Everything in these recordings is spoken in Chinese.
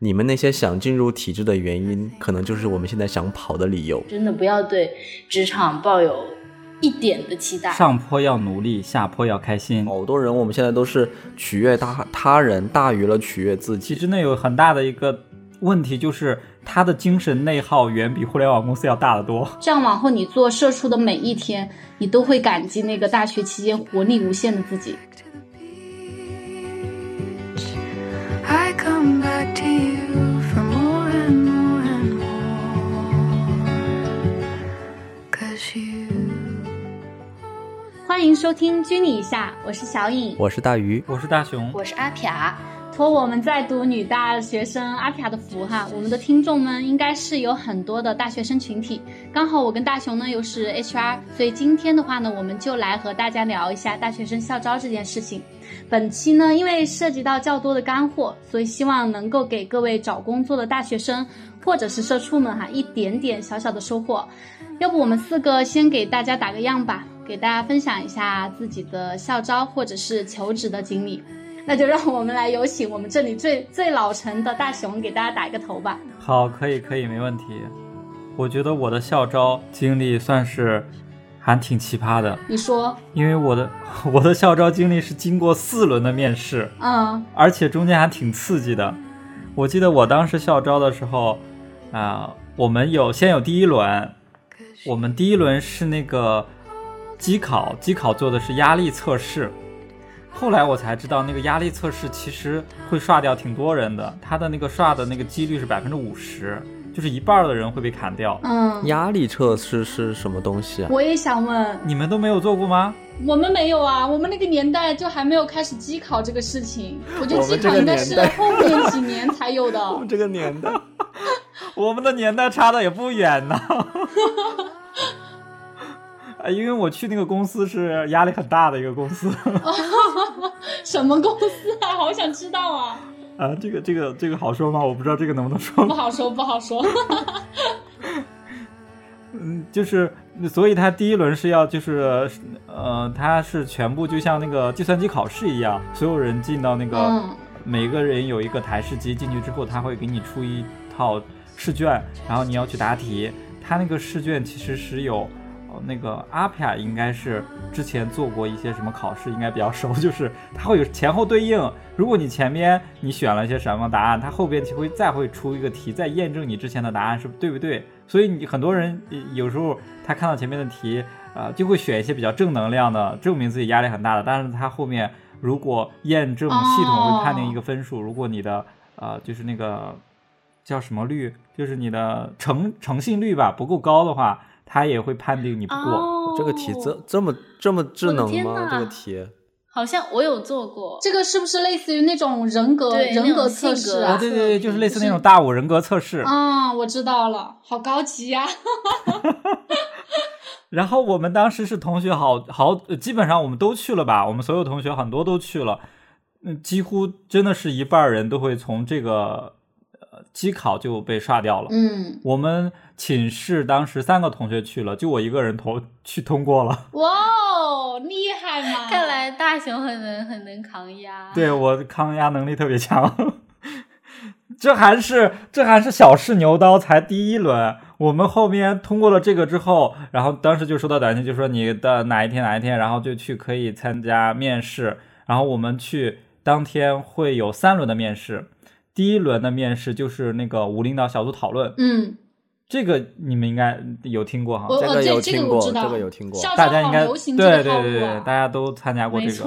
你们那些想进入体制的原因，可能就是我们现在想跑的理由。真的不要对职场抱有一点的期待。上坡要努力，下坡要开心。好多人我们现在都是取悦他他人大于了取悦自己。其实那有很大的一个问题，就是他的精神内耗远比互联网公司要大得多。这样往后你做社畜的每一天，你都会感激那个大学期间活力无限的自己。欢迎收听《拘你一下》，我是小影，我是大鱼，我是大熊，我是阿撇。托我们在读女大学生阿撇的福哈，我们的听众们应该是有很多的大学生群体。刚好我跟大熊呢又是 HR，所以今天的话呢，我们就来和大家聊一下大学生校招这件事情。本期呢，因为涉及到较多的干货，所以希望能够给各位找工作的大学生或者是社畜们哈一点点小小的收获。要不我们四个先给大家打个样吧，给大家分享一下自己的校招或者是求职的经历。那就让我们来有请我们这里最最老成的大熊给大家打一个头吧。好，可以，可以，没问题。我觉得我的校招经历算是还挺奇葩的，你说，因为我的我的校招经历是经过四轮的面试，嗯而且中间还挺刺激的。我记得我当时校招的时候，啊、我们有先有第一轮，我们第一轮是那个机考，机考做的是压力测试。后来我才知道，那个压力测试其实会刷掉挺多人的，他的那个刷的那个几率是百分之五十，就是一半儿的人会被砍掉。嗯，压力测试是什么东西啊？我也想问，你们都没有做过吗？我们没有啊，我们那个年代就还没有开始机考这个事情，我觉得机考应该是后面几年才有的。我们这个年代，我们的年代差的也不远呢。啊，因为我去那个公司是压力很大的一个公司 什么公司啊？好想知道啊！啊，这个这个这个好说吗？我不知道这个能不能说不。好说，不好说。嗯，就是所以他第一轮是要就是呃，他是全部就像那个计算机考试一样，所有人进到那个、嗯每个人有一个台式机进去之后，他会给你出一套试卷，然后你要去答题。他那个试卷其实是有。那个阿皮亚应该是之前做过一些什么考试，应该比较熟，就是它会有前后对应。如果你前面你选了一些什么答案，它后边就会再会出一个题，再验证你之前的答案是对不对。所以你很多人有时候他看到前面的题，呃，就会选一些比较正能量的，证明自己压力很大的。但是他后面如果验证系统会判定一个分数，如果你的呃就是那个叫什么率，就是你的诚诚信率吧不够高的话，他也会判定你不过。哦这个题这这么这么智能吗？这个题，好像我有做过，这个是不是类似于那种人格人格测试啊？啊，对对对，就是类似那种大五人格测试。啊、我知道了，好高级呀 然后我们当时是同学好好，呃基本上我们都去了吧，我们所有同学很多都去了，嗯，几乎真的是一半人都会从这个呃机考就被刷掉了。嗯，我们寝室当时三个同学去了，就我一个人通去通过了。哇哦，厉害嘛！看来大熊很能很能扛压。对我抗压能力特别强。这还是这还是小试牛刀，才第一轮。我们后面通过了这个之后，然后当时就收到短信，就说你的哪一天哪一天，然后就去可以参加面试。然后我们去当天会有三轮的面试，第一轮的面试就是那个无领导小组讨论，嗯，这个你们应该有听过哈。这个有听过这个有听过大家应该对对对大家都参加过这个。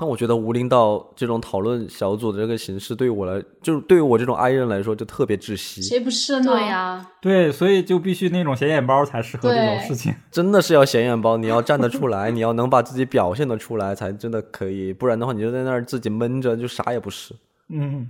但我觉得无领导这种讨论小组的这个形式，对于我来，就是对于我这种 I 人来说，就特别窒息。谁不是呢？对呀、对，所以就必须那种显眼包才适合这种事情。真的是要显眼包，你要站得出来，你要能把自己表现得出来，才真的可以。不然的话，你就在那儿自己闷着，就啥也不是。嗯，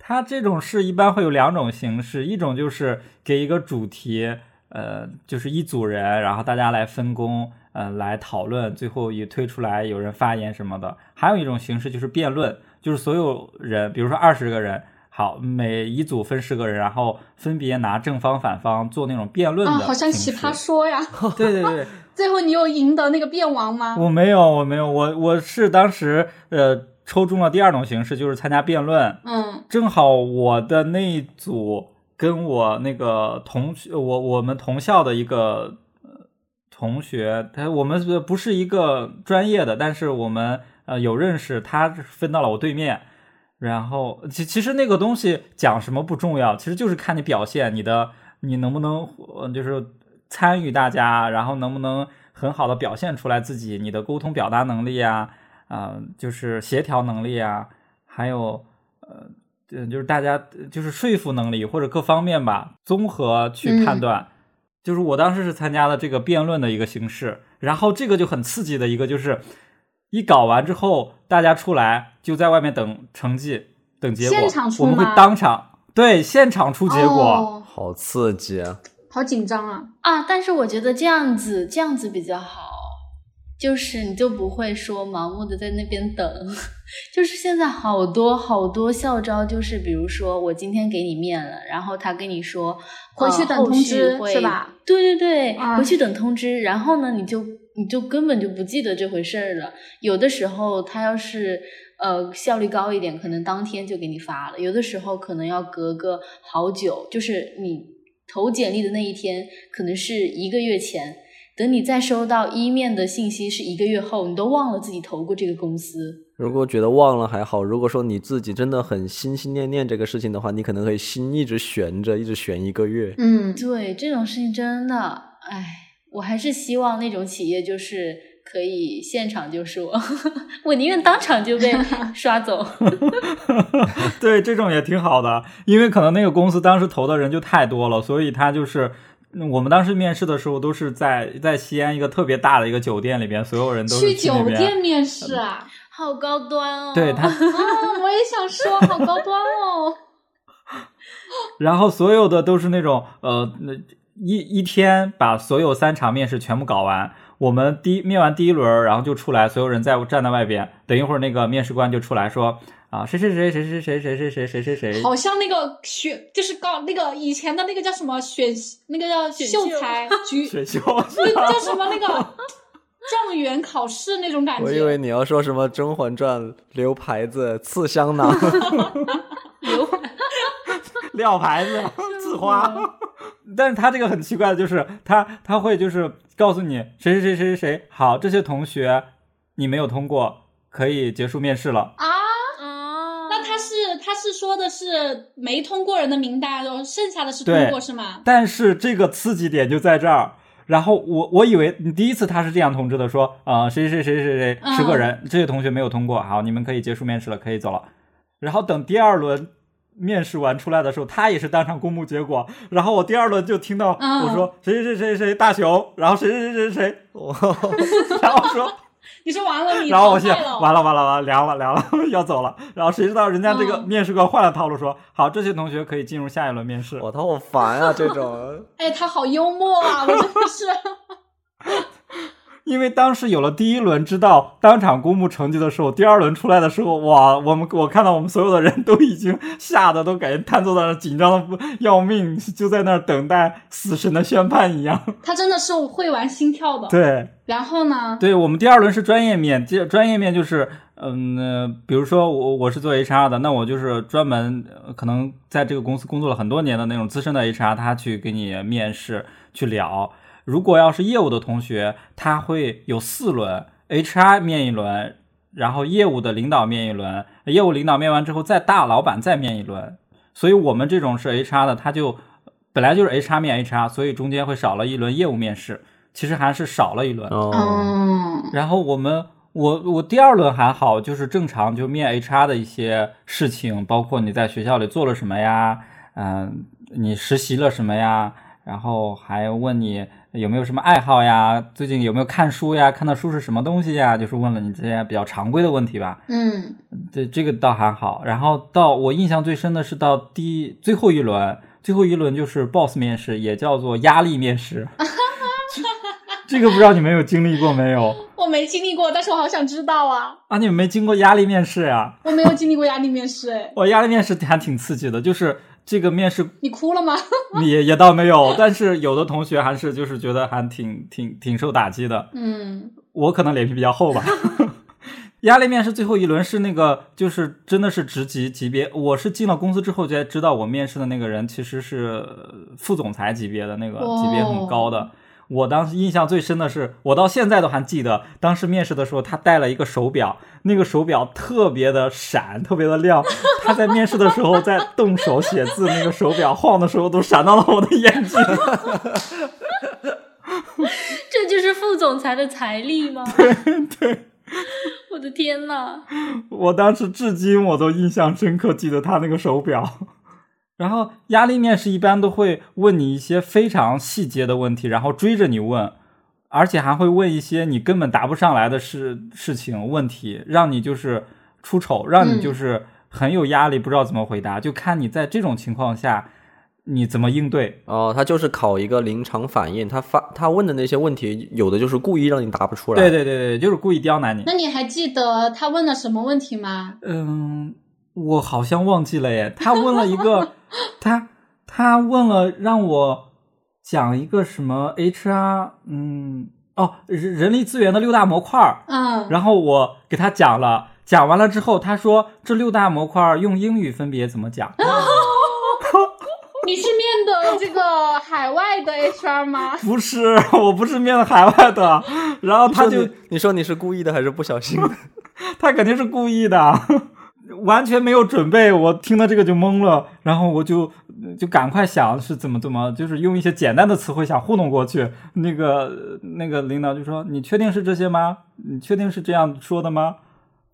它这种事一般会有两种形式，一种就是给一个主题，呃，就是一组人，然后大家来分工，呃，来讨论，最后也推出来有人发言什么的。还有一种形式就是辩论，就是所有人，比如说二十个人。好，每一组分十个人，然后分别拿正方反方做那种辩论的啊，好像奇葩说呀。对对对，最后你有赢得那个辩王吗？我没有，我没有，我我是当时呃抽中了第二种形式，就是参加辩论。嗯正好我的那一组跟我那个同学，我我们同校的一个呃同学，他我们是不是一个专业的，但是我们呃有认识，他分到了我对面。然后其其实那个东西讲什么不重要，其实就是看你表现，你的你能不能呃就是参与大家，然后能不能很好的表现出来自己，你的沟通表达能力啊，啊、就是协调能力啊，还有呃，嗯，就是大家就是说服能力或者各方面吧，综合去判断。就是我当时是参加了这个辩论的一个形式，然后这个就很刺激的一个就是，一搞完之后，大家出来就在外面等成绩、等结果，现场出我们会当场对现场出结果。哦好刺激啊！好紧张啊！啊，但是我觉得这样子这样子比较好，就是你就不会说盲目的在那边等。就是现在好多好多校招，就是比如说我今天给你面了，然后他跟你说回去等通知会是吧？对对对，啊回去等通知。然后呢，你就你就根本就不记得这回事儿了。有的时候他要是呃效率高一点，可能当天就给你发了；有的时候可能要隔个好久，就是你投简历的那一天，可能是一个月前。等你再收到一面的信息是一个月后，你都忘了自己投过这个公司。如果觉得忘了还好，如果说你自己真的很心心念念这个事情的话，你可能可以心一直悬着，一直悬一个月。嗯，对这种事情真的，唉，我还是希望那种企业就是可以现场就说，我宁愿当场就被 刷走。对，这种也挺好的，因为可能那个公司当时投的人就太多了，所以他就是。嗯我们当时面试的时候都是在在西安一个特别大的一个酒店里边，所有人都是去酒店面试啊！好高端哦！对他，啊，我也想说，好高端哦。然后所有的都是那种呃，那一一天把所有三场面试全部搞完。我们第一面完第一轮，然后就出来，所有人在站在外边，等一会儿那个面试官就出来说啊，谁谁谁谁谁谁谁谁谁谁谁谁，好像那个选，就是告那个以前的那个叫什么选，那个叫选秀秀才局，选秀，那个叫什么那个 状元考试那种感觉。我以为你要说什么《甄嬛传》留牌子、刺香囊，留撂牌子、刺花。但是他这个很奇怪的就是，他他会就是告诉你谁谁谁谁谁谁好，这些同学你没有通过，可以结束面试了。啊，是说的是没通过人的名单，然后剩下的是通过是吗？但是这个刺激点就在这儿。然后我我以为你第一次他是这样通知的，说啊、呃谁谁谁谁谁十个人，这些同学没有通过，好，你们可以结束面试了，可以走了。然后等第二轮面试完出来的时候，他也是当场公布结果。然后我第二轮就听到嗯我说谁谁谁谁谁大熊，然后谁谁谁谁谁，我 然后说你说完了，你然后我想淘汰了，完了完了完了凉了凉了 要走了，然后谁知道人家这个嗯面试官换了套路说，好，这些同学可以进入下一轮面试。我他，好烦啊！这种 哎，他好幽默啊！我真的是，因为当时有了第一轮，知道当场公布成绩的时候，第二轮出来的时候，哇，我们我看到我们所有的人都已经吓得都感觉瘫坐在那，紧张的不要命，就在那儿等待死神的宣判一样。他真的是会玩心跳的。对，然后呢？对我们第二轮是专业面，这专业面就是，嗯、呃比如说我我是做 HR 的，那我就是专门呃可能在这个公司工作了很多年的那种资深的 HR，他去给你面试去聊。如果要是业务的同学，他会有四轮，HR 面一轮，然后业务的领导面一轮，业务领导面完之后，再大老板再面一轮。所以我们这种是 HR 的，他就本来就是 HR 面 HR，所以中间会少了一轮业务面试，其实还是少了一轮。哦，嗯，然后我们我我第二轮还好，就是正常就面 HR 的一些事情，包括你在学校里做了什么呀，嗯、你实习了什么呀，然后还问你有没有什么爱好呀，最近有没有看书呀，看的书是什么东西呀，就是问了你这些比较常规的问题吧。嗯，这这个倒还好。然后到我印象最深的是到第最后一轮，最后一轮就是 boss 面试，也叫做压力面试。这个不知道你们有经历过没有？我没经历过，但是我好想知道啊！啊，你们没经过压力面试呀、我没有经历过压力面试，哎，我压力面试还挺刺激的，就是这个面试你哭了吗？也也倒没有，但是有的同学还是就是觉得还挺挺挺受打击的。嗯，我可能脸皮比较厚吧。压力面试最后一轮是那个，就是真的是职级级别。我是进了公司之后才知道，我面试的那个人其实是副总裁级别的那个级别很高的。我当时印象最深的是，我到现在都还记得，当时面试的时候他戴了一个手表，那个手表特别的闪，特别的亮。他在面试的时候在动手写字，那个手表晃的时候都闪到了我的眼睛。这就是副总裁的财力吗？对，我的天呐！我当时至今我都印象深刻，记得他那个手表。然后压力面试一般都会问你一些非常细节的问题，然后追着你问，而且还会问一些你根本答不上来的事事情问题，让你就是出丑，让你就是很有压力，不知道怎么回答。就看你在这种情况下你怎么应对。哦，他就是考一个临场反应，他发他问的那些问题，有的就是故意让你答不出来。对对对对，就是故意刁难你。那你还记得他问了什么问题吗？嗯，我好像忘记了耶。他问了一个，他他问了让我讲一个什么 HR，嗯，哦，人人力资源的六大模块儿。嗯，然后我给他讲了，讲完了之后，他说这六大模块儿用英语分别怎么讲？你是面的这个海外的 HR 吗？不是，我不是面的海外的。然后他就你说你你说你是故意的还是不小心的？他肯定是故意的，完全没有准备。我听到这个就懵了，然后我就就赶快想是怎么怎么，就是用一些简单的词汇想糊弄过去。那个那个领导就说：“你确定是这些吗？你确定是这样说的吗？”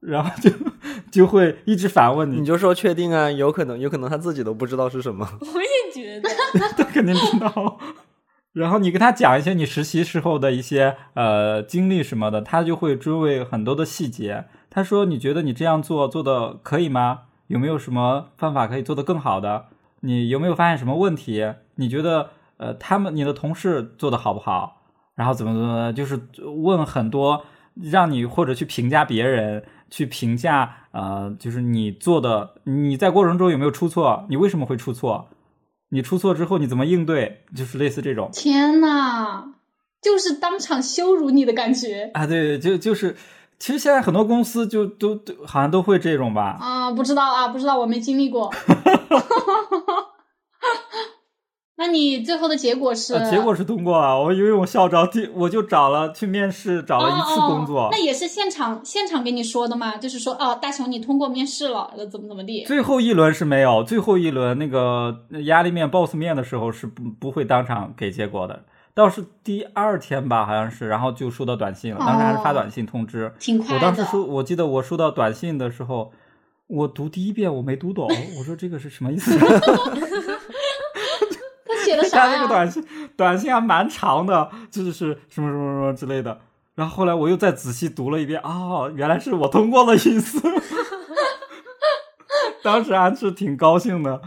然后就 就会一直反问你，你就说确定啊，有可能有可能他自己都不知道是什么。我也觉得，他肯定知道。然后你跟他讲一些你实习时候的一些呃经历什么的，他就会追问很多的细节。他说：“你觉得你这样做做的可以吗？有没有什么方法可以做得更好的？你有没有发现什么问题？你觉得呃他们你的同事做的好不好？然后怎么怎么，就是问很多，让你或者去评价别人，去评价呃，就是你做的你在过程中有没有出错？你为什么会出错？你出错之后你怎么应对？就是类似这种天呐，就是当场羞辱你的感觉啊，对，就就是，其实现在很多公司就都都好像都会这种吧。啊！不知道啊，不知道，我没经历过。那你最后的结果是？呃结果是通过啊，我因为我校招第我就找了去面试，找了一次工作。哦哦那也是现场现场给你说的吗？就是说，哦，大雄你通过面试了，怎么怎么地？最后一轮是没有，最后一轮那个压力面、boss 面的时候是不不会当场给结果的，倒是第二天吧，好像是，然后就收到短信了，当时还是发短信通知。挺快的。我当时收，我记得我收到短信的时候，我读第一遍我没读懂，我说这个是什么意思？他写的 他啥呀？那个短信短信还蛮长的，就是什么什么什么之类的。然后后来我又再仔细读了一遍，哦，原来是我通过的意思。当时还是挺高兴的，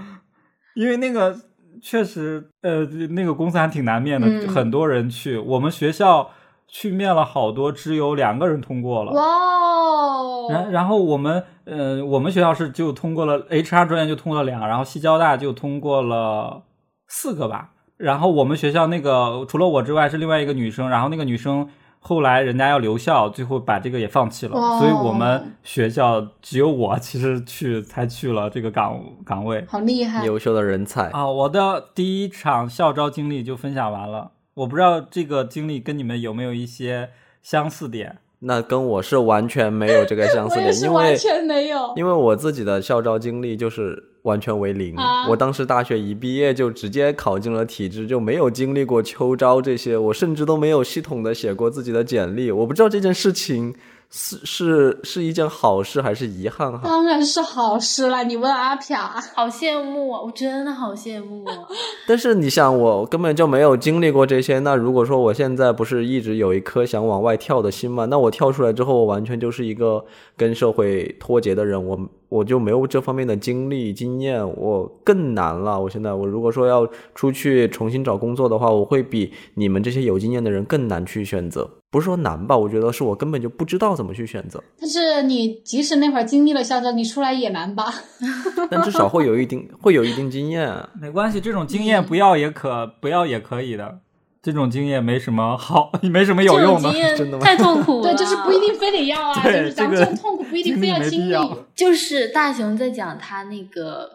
因为那个确实，呃，那个公司还挺难面的，嗯很多人去。我们学校去面了好多，只有两个人通过了。哇哦！然然后我们呃，我们学校是就通过了 HR 专业就通过了两个，然后西交大就通过了四个吧。然后我们学校那个除了我之外是另外一个女生，然后那个女生后来人家要留校，最后把这个也放弃了，哇所以我们学校只有我其实去才去了这个岗岗位好厉害！优秀的人才，啊。我的第一场校招经历就分享完了，我不知道这个经历跟你们有没有一些相似点。那跟我是完全没有这个相似点，因为完全没有。因为我自己的校招经历就是完全为零。啊我当时大学一毕业就直接考进了体制，就没有经历过秋招这些，我甚至都没有系统的写过自己的简历。我不知道这件事情是是是一件好事还是遗憾哈。当然是好事啦！你问阿飘，好羡慕啊！我真的好羡慕啊！但是你想，我根本就没有经历过这些。那如果说我现在不是一直有一颗想往外跳的心吗，那我跳出来之后，我完全就是一个跟社会脱节的人。我我就没有这方面的经历经验，我更难了。我现在我如果说要出去重新找工作的话，我会比你们这些有经验的人更难去选择。不是说难吧，我觉得是我根本就不知道怎么去选择。但是你即使那会儿经历了校招，你出来也难吧？但至少会有一定会有一定经验。没关系，这种经验不要也可不要也可以的。这种经验没什么好，没什么有用的经。验真的吗太痛苦了。对，就是不一定非得要啊，就是咱们这种痛苦不一定非经历经历。就是大雄在讲他那个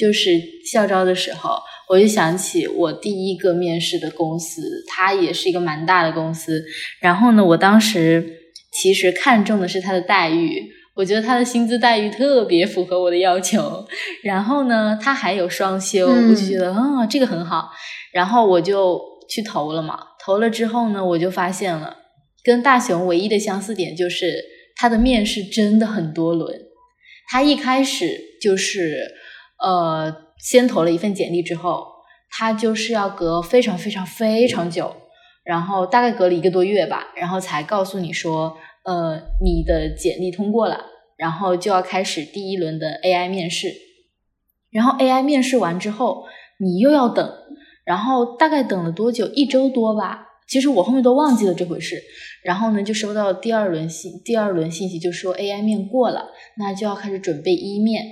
就是校招的时候，我就想起我第一个面试的公司，它也是一个蛮大的公司。然后呢，我当时其实看中的是他的待遇，我觉得他的薪资待遇特别符合我的要求。然后呢，他还有双休，嗯我就觉得啊、这个很好。然后我就去投了嘛，投了之后呢，我就发现了跟大雄唯一的相似点就是他的面试真的很多轮。他一开始就是呃，先投了一份简历之后，他就是要隔非常非常非常久，然后大概隔了一个多月吧，然后才告诉你说，呃，你的简历通过了，然后就要开始第一轮的 AI 面试。然后 AI 面试完之后，你又要等，然后大概等了多久？一周多吧。其实我后面都忘记了这回事。然后呢，就收到第二轮信，第二轮信息就说 AI 面过了，那就要开始准备一面。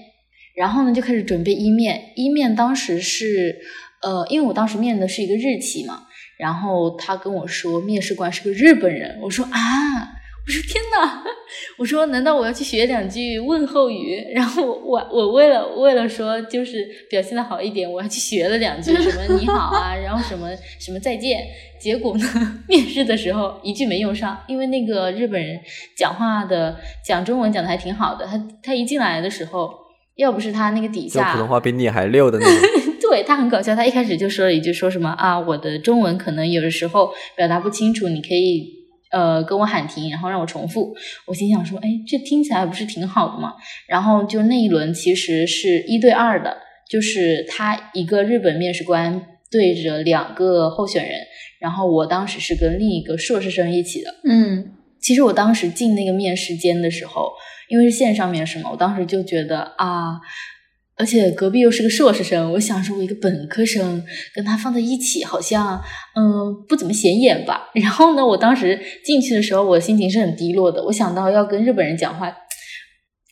然后呢，就开始准备一面。一面当时是，呃，因为我当时面的是一个日企嘛，然后他跟我说面试官是个日本人，我说啊，我说天呐，我说难道我要去学两句问候语？然后我我为了为了说就是表现的好一点，我还去学了两句什么你好啊，然后什么什么再见。结果呢，面试的时候一句没用上，因为那个日本人讲话的讲中文讲的还挺好的，他他一进来的时候，要不是他那个底下就普通话比你还溜的那种。对他很搞笑，他一开始就说了一句说什么啊，我的中文可能有的时候表达不清楚，你可以呃跟我喊停，然后让我重复。我心想说，哎，这听起来不是挺好的吗？然后就那一轮其实是一对二的，就是他一个日本面试官对着两个候选人，然后我当时是跟另一个硕士生一起的。嗯，其实我当时进那个面试间的时候，因为是线上面试嘛，我当时就觉得啊，而且隔壁又是个硕士生，我想说我一个本科生跟他放在一起，好像嗯不怎么显眼吧。然后呢，我当时进去的时候，我心情是很低落的。我想到要跟日本人讲话。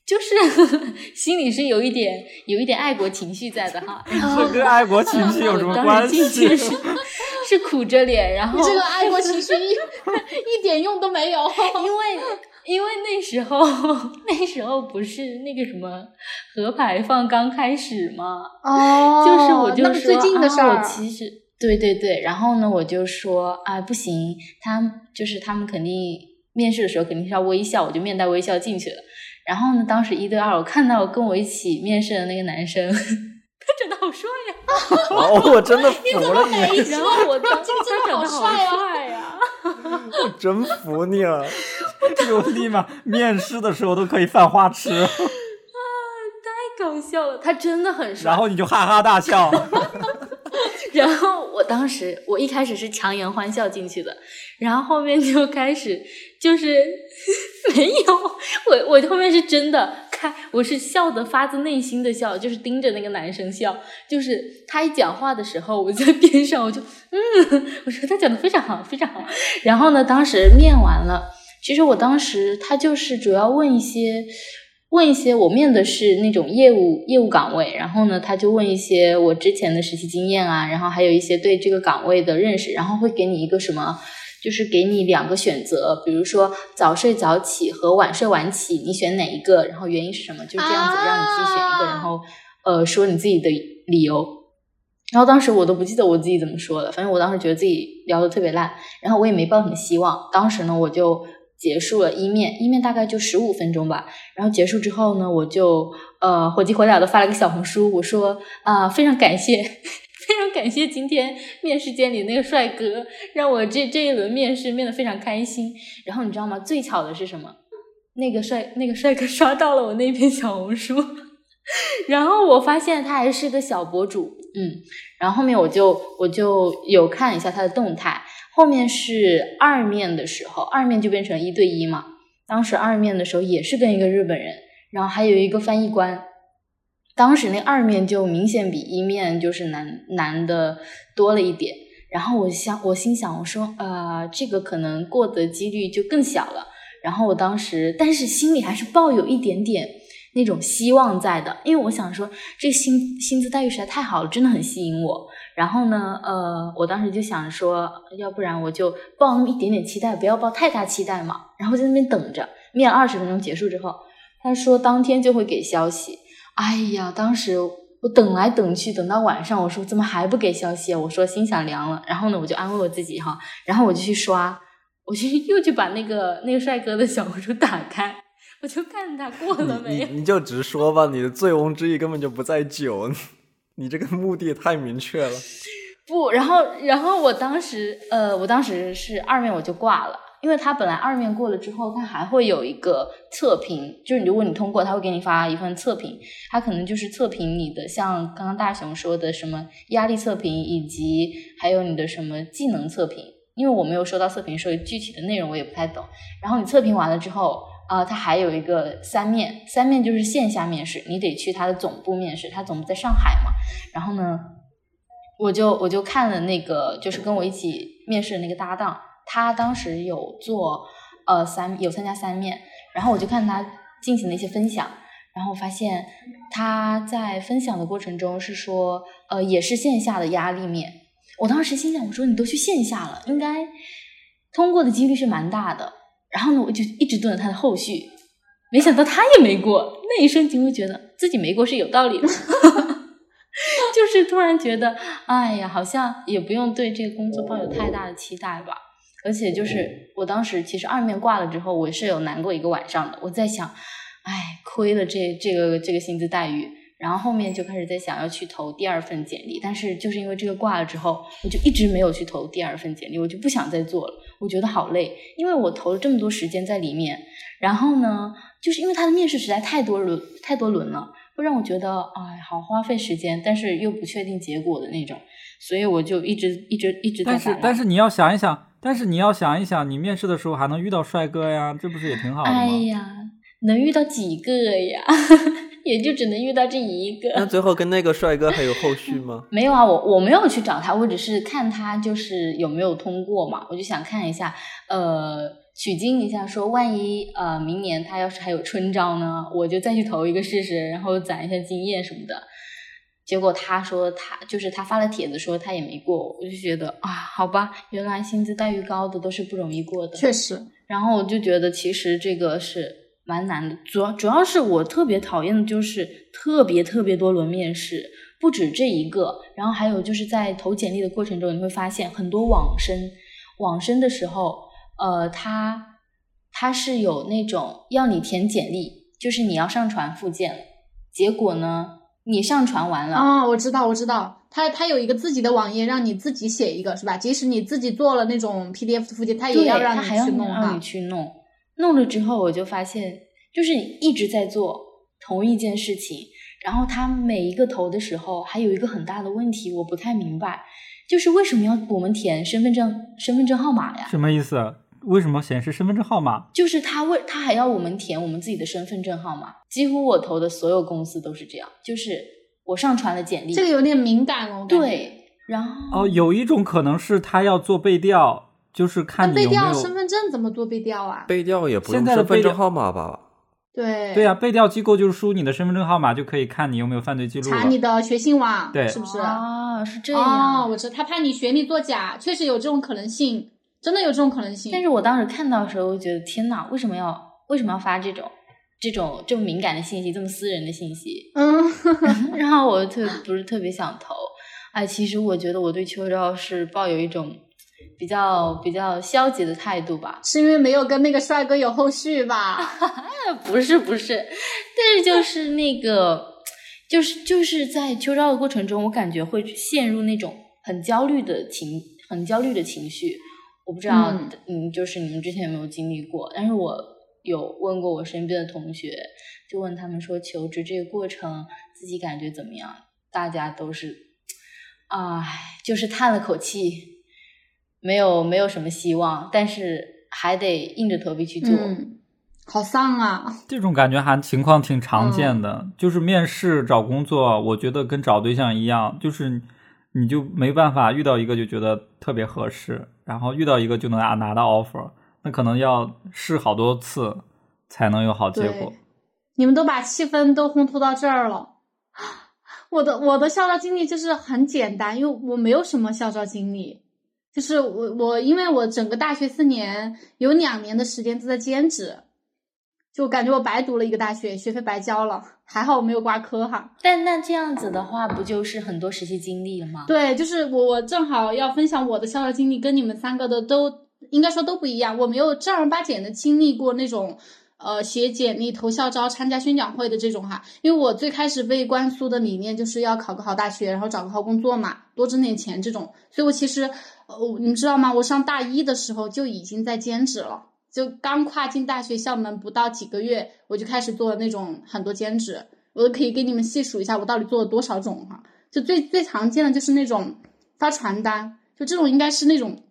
就是 心里是有一点有一点爱国情绪在的哈，然后这跟爱国情绪有什么关系我当时进去是是苦着脸，然后你这个爱国情绪一一点用都没有。因为因为那时候那时候不是那个什么核排放刚开始吗？哦就是我就说那么最近的事啊，我，其实对对对，然后呢，我就说啊，不行，他就是他们肯定面试的时候肯定是要微笑，我就面带微笑进去了。然后呢，当时一对二，我看到跟我一起面试的那个男生，他长得好帅呀、哦，我真的服了你，然后我当时真的他长得好帅啊帅呀、我真服你了。就立马面试的时候都可以犯花痴，啊太搞笑了，他真的很帅。然后你就哈哈大笑。然后我当时我一开始是强颜欢笑进去的，然后后面就开始就是 没有我我后面是真的开，我是笑的发自内心的笑，就是盯着那个男生笑，就是他一讲话的时候，我在边上我就嗯，我说他讲的非常好，非常好。然后呢，当时面完了，其实我当时他就是主要问一些。问一些我面的是那种业务业务岗位，然后呢，他就问一些我之前的实习经验啊，然后还有一些对这个岗位的认识，然后会给你一个什么，就是给你两个选择，比如说早睡早起和晚睡晚起，你选哪一个？然后原因是什么？就这样子让你自己选一个，啊然后呃说你自己的理由。然后当时我都不记得我自己怎么说了，反正我当时觉得自己聊的特别烂，然后我也没抱什么希望。当时呢，我就结束了一面，一面大概就十五分钟吧。然后结束之后呢，我就呃火急火燎的发了个小红书，我说啊、非常感谢，非常感谢今天面试间里那个帅哥，让我这这一轮面试面的非常开心。然后你知道吗？最巧的是什么？那个帅那个帅哥刷到了我那篇小红书，然后我发现他还是个小博主，嗯，然后后面我就我就有看一下他的动态，后面是二面的时候，二面就变成一对一嘛。当时二面的时候也是跟一个日本人，然后还有一个翻译官。当时那二面就明显比一面就是难难的多了一点。然后我想，我心想，我说，呃，这个可能过的几率就更小了。然后我当时，但是心里还是抱有一点点那种希望在的，因为我想说这薪薪资待遇实在太好了，真的很吸引我。然后呢，呃，我当时就想说，要不然我就抱那么一点点期待，不要抱太大期待嘛。然后在那边等着，面二十分钟结束之后，他说当天就会给消息。哎呀，当时我等来等去，等到晚上，我说怎么还不给消息啊？我说心想凉了。然后呢，我就安慰我自己哈，然后我就去刷，我就又去把那个那个帅哥的小红书打开，我就看他过了没有。你你就直说吧，你的醉翁之意根本就不在酒，你这个 目的太明确了。不，然后然后我当时呃，我当时是二面我就挂了。因为他本来二面过了之后，他还会有一个测评，就是如果你通过，他会给你发一份测评，他可能就是测评你的，像刚刚大雄说的什么压力测评，以及还有你的什么技能测评。因为我没有收到测评，所以具体的内容我也不太懂。然后你测评完了之后，啊、他还有一个三面，三面就是线下面试，你得去他的总部面试，他总部在上海嘛。然后呢，我就我就看了那个，就是跟我一起面试的那个搭档。他当时有做呃三有参加三面，然后我就看他进行了一些分享，然后发现他在分享的过程中是说呃也是线下的压力面，我当时心想我说你都去线下了，应该通过的几率是蛮大的，然后呢我就一直蹲着他的后续，没想到他也没过，那一瞬间我觉得自己没过是有道理的。就是突然觉得，哎呀，好像也不用对这个工作抱有太大的期待吧。而且就是我当时其实二面挂了之后，我是有难过一个晚上的。我在想，哎，亏了这这个这个薪资待遇。然后后面就开始在想要去投第二份简历，但是就是因为这个挂了之后，我就一直没有去投第二份简历，我就不想再做了。我觉得好累，因为我投了这么多时间在里面，然后呢，就是因为他的面试实在太多轮太多轮了，会让我觉得哎，好花费时间，但是又不确定结果的那种，所以我就一直一直一直在但是但是你要想一想，但是你要想一想，你面试的时候还能遇到帅哥呀，这不是也挺好的吗？哎呀，能遇到几个呀？也就只能遇到这一个。那最后跟那个帅哥还有后续吗？没有啊，我我没有去找他，我只是看他就是有没有通过嘛，我就想看一下，呃，取经一下，说万一呃明年他要是还有春招呢，我就再去投一个试试，然后攒一下经验什么的。结果他说他就是他发了帖子说他也没过，我就觉得啊，好吧，原来薪资待遇高的都是不容易过的。确实，然后我就觉得其实这个是蛮难的，主要主要是我特别讨厌的就是特别特别多轮面试，不止这一个，然后还有就是在投简历的过程中，你会发现很多网申，网申的时候，呃，他他是有那种要你填简历，就是你要上传附件了，结果呢，你上传完了，哦，我知道，我知道，他他有一个自己的网页，让你自己写一个，是吧？即使你自己做了那种 PDF 的附件，他也，要让你去弄哈让你。去弄，弄了之后我就发现，就是你一直在做同一件事情，然后他每一个投的时候，还有一个很大的问题，我不太明白，就是为什么要我们填身份证身份证号码呀？什么意思？为什么显示身份证号码？就是他为他还要我们填我们自己的身份证号码，几乎我投的所有公司都是这样，就是我上传了简历，这个有点敏感哦。对，然后哦，有一种可能是他要做背调，就是看你有没有。调身份证怎么做背调啊？背调也不现用身份证号码吧？对对呀、背调机构就是输你的身份证号码，就可以看你有没有犯罪记录。查你的学信网，对是不是？啊是这样，哦，我知道，他怕你学历作假，确实有这种可能性，真的有这种可能性。但是我当时看到的时候，我觉得天哪，为什么要为什么要发这种这种这么敏感的信息，这么私人的信息？嗯，然后我特不是特别想投。哎，其实我觉得我对秋招是抱有一种比较比较消极的态度吧。是因为没有跟那个帅哥有后续吧？不是不是，但是就是那个，就是就是在秋招的过程中，我感觉会陷入那种很焦虑的情，很焦虑的情绪。我不知道，嗯嗯，就是你们之前有没有经历过？但是我有问过我身边的同学，就问他们说求职这个过程自己感觉怎么样？大家都是，唉，就是叹了口气，没有没有什么希望，但是还得硬着头皮去做。嗯，好丧啊！这种感觉还情况挺常嗯见的，就是面试找工作，我觉得跟找对象一样，就是你就没办法遇到一个就觉得特别合适，然后遇到一个就能拿拿到 offer，那可能要试好多次才能有好结果。你们都把气氛都烘托到这儿了。我的我的校招经历就是很简单，因为我没有什么校招经历，就是我我因为我整个大学四年有两年的时间都在兼职，就感觉我白读了一个大学，学费白交了，还好我没有挂科哈。但那这样子的话，不就是很多实习经历了吗？对，就是我我正好要分享我的校招经历，跟你们三个的都应该说都不一样，我没有正儿八经的经历过那种。呃，写简历、投校招、参加宣讲会的这种哈，因为我最开始被灌输的理念就是要考个好大学，然后找个好工作嘛，多挣点钱这种。所以我其实，哦，你知道吗？我上大一的时候就已经在兼职了，就刚跨进大学校门不到几个月，我就开始做那种很多兼职。我都可以给你们细数一下，我到底做了多少种哈。就最最常见的就是那种发传单，就这种应该是那种，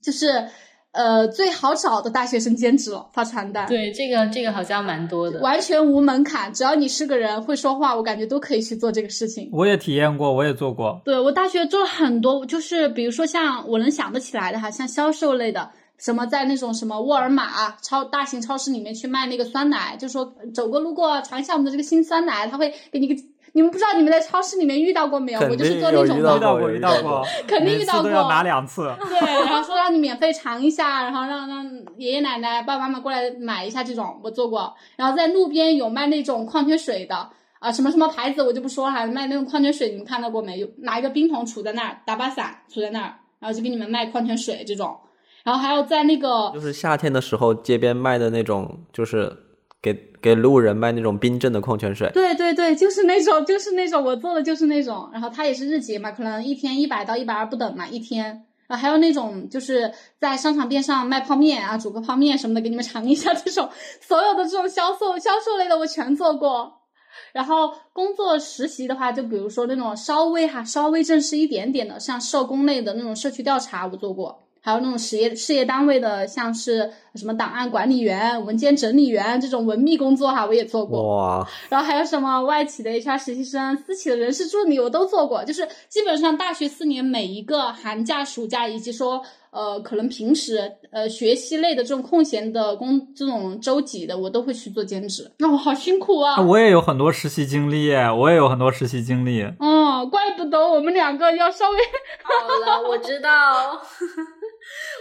就是。呃，最好找的大学生兼职了，发传单。对，这个这个好像蛮多的，完全无门槛，只要你是个人会说话，我感觉都可以去做这个事情。我也体验过，我也做过。对我大学做了很多，就是比如说像我能想得起来的哈，像销售类的，什么在那种什么沃尔玛超大型超市里面去卖那个酸奶，就说走过路过尝一下我们的这个新酸奶，他会给你个。你们不知道你们在超市里面遇到过没有？我就是做那种遇到过，遇到过，肯定遇到过。要拿两次。对，然后说让你免费尝一下，然后让让爷爷奶奶、爸爸妈妈过来买一下这种，我做过。然后在路边有卖那种矿泉水的啊，什么什么牌子我就不说了，卖那种矿泉水，你们看到过没有？拿一个冰桶杵在那儿，打把伞杵在那儿，然后就给你们卖矿泉水这种。然后还有在那个，就是夏天的时候街边卖的那种，就是。给给路人卖那种冰镇的矿泉水，对对对，就是那种，就是那种，我做的就是那种。然后它也是日结嘛，可能一天一百到一百二不等嘛，一天。啊，还有那种就是在商场边上卖泡面啊，煮个泡面什么的，给你们尝一下。这种所有的这种销售销售类的我全做过。然后工作实习的话，就比如说那种稍微哈稍微正式一点点的，像社工类的那种社区调查，我做过。还有那种事业事业单位的，像是什么档案管理员、文件整理员这种文秘工作哈，我也做过。哇！然后还有什么外企的 HR 实习生、私企的人事助理，我都做过。就是基本上大学四年每一个寒假、暑假，以及说呃可能平时呃学习类的这种空闲的工这种周几的，我都会去做兼职。那我好辛苦啊！我也有很多实习经历，我也有很多实习经历。哦，怪不得我们两个要稍微好了，我知道。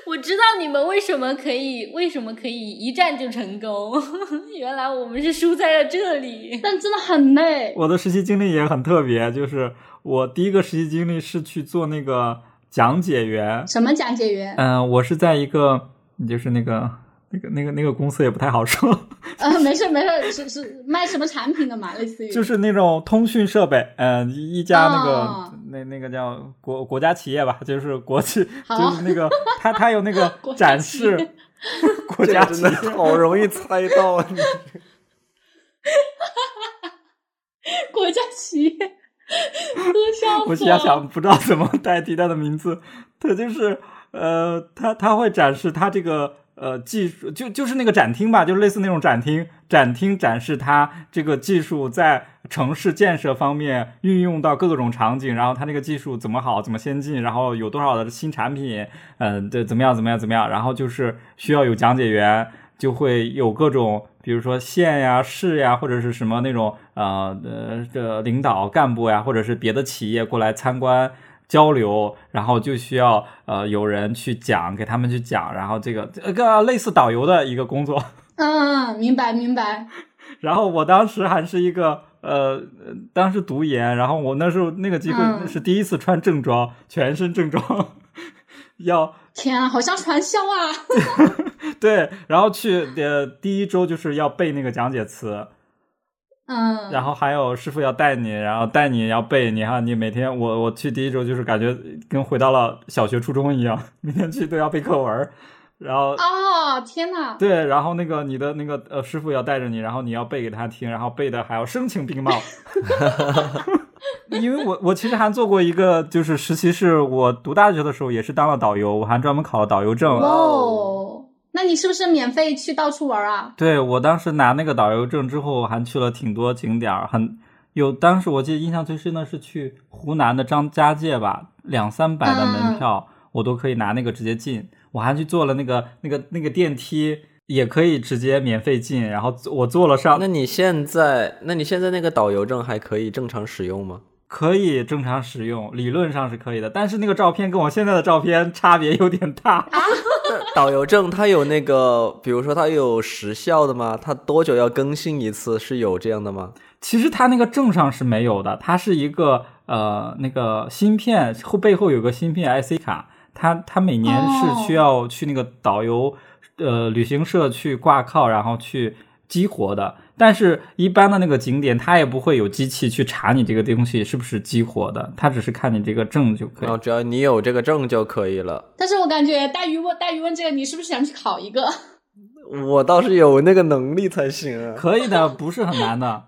我知道你们为什么可以，为什么可以一战就成功？原来我们是输在了这里，但真的很累。我的实习经历也很特别，就是我第一个实习经历是去做那个讲解员。什么讲解员？嗯，我是在一个，就是那个。那个、那个、那个公司也不太好说。呃，没事没事，是是卖什么产品的嘛？类似于就是那种通讯设备，嗯，一家那个那那个叫国国家企业吧，就是国企，就是那个 他他有那个展示，国家企业好容易猜到啊！国家企业，笑我想想不知道怎么代替他的名字，他就是呃，他他会展示他这个。呃，技术就就是那个展厅吧，就类似那种展厅，展厅展示它这个技术在城市建设方面运用到各种场景，然后它那个技术怎么好，怎么先进，然后有多少的新产品，嗯，对，怎么样，怎么样，怎么样，然后就是需要有讲解员，就会有各种，比如说县呀、市呀，或者是什么那种呃呃的领导干部呀，或者是别的企业过来参观。交流，然后就需要呃有人去讲，给他们去讲，然后这个这个类似导游的一个工作。嗯，明白明白。然后我当时还是一个呃，当时读研，然后我那时候那个机会是第一次穿正装，全身正装，要天啊，好像传销啊。对，然后去呃第一周就是要背那个讲解词。嗯，然后还有师傅要带你，然后带你要背，你看你每天我我去第一周就是感觉跟回到了小学初中一样，每天去都要背课文，然后哦天呐，对，然后那个你的那个呃师傅要带着你，然后你要背给他听，然后背的还要声情并茂，因为我我其实还做过一个就是实习，是我读大学的时候也是当了导游，我还专门考了导游证哦。那你是不是免费去到处玩啊？对我当时拿那个导游证之后，还去了挺多景点儿，很有。当时我记得印象最深的是去湖南的张家界吧，两三百的门票，我都可以拿那个直接进。我还去坐了那个那个那个电梯，也可以直接免费进，然后我坐了上那，你现在，那你现在那个导游证还可以正常使用吗？可以正常使用，理论上是可以的。但是那个照片跟我现在的照片差别有点大。导游证它有那个，比如说它有时效的吗？它多久要更新一次？是有这样的吗？其实它那个证上是没有的，它是一个呃那个芯片后背后有个芯片 IC 卡，它它每年是需要去那个导游、呃旅行社去挂靠，然后去激活的。但是，一般的那个景点，它也不会有机器去查你这个东西是不是激活的，它只是看你这个证就可以然后。只要你有这个证就可以了。但是我感觉大鱼问大鱼问这个，你是不是想去考一个？我倒是有那个能力才行啊。可以的，不是很难的，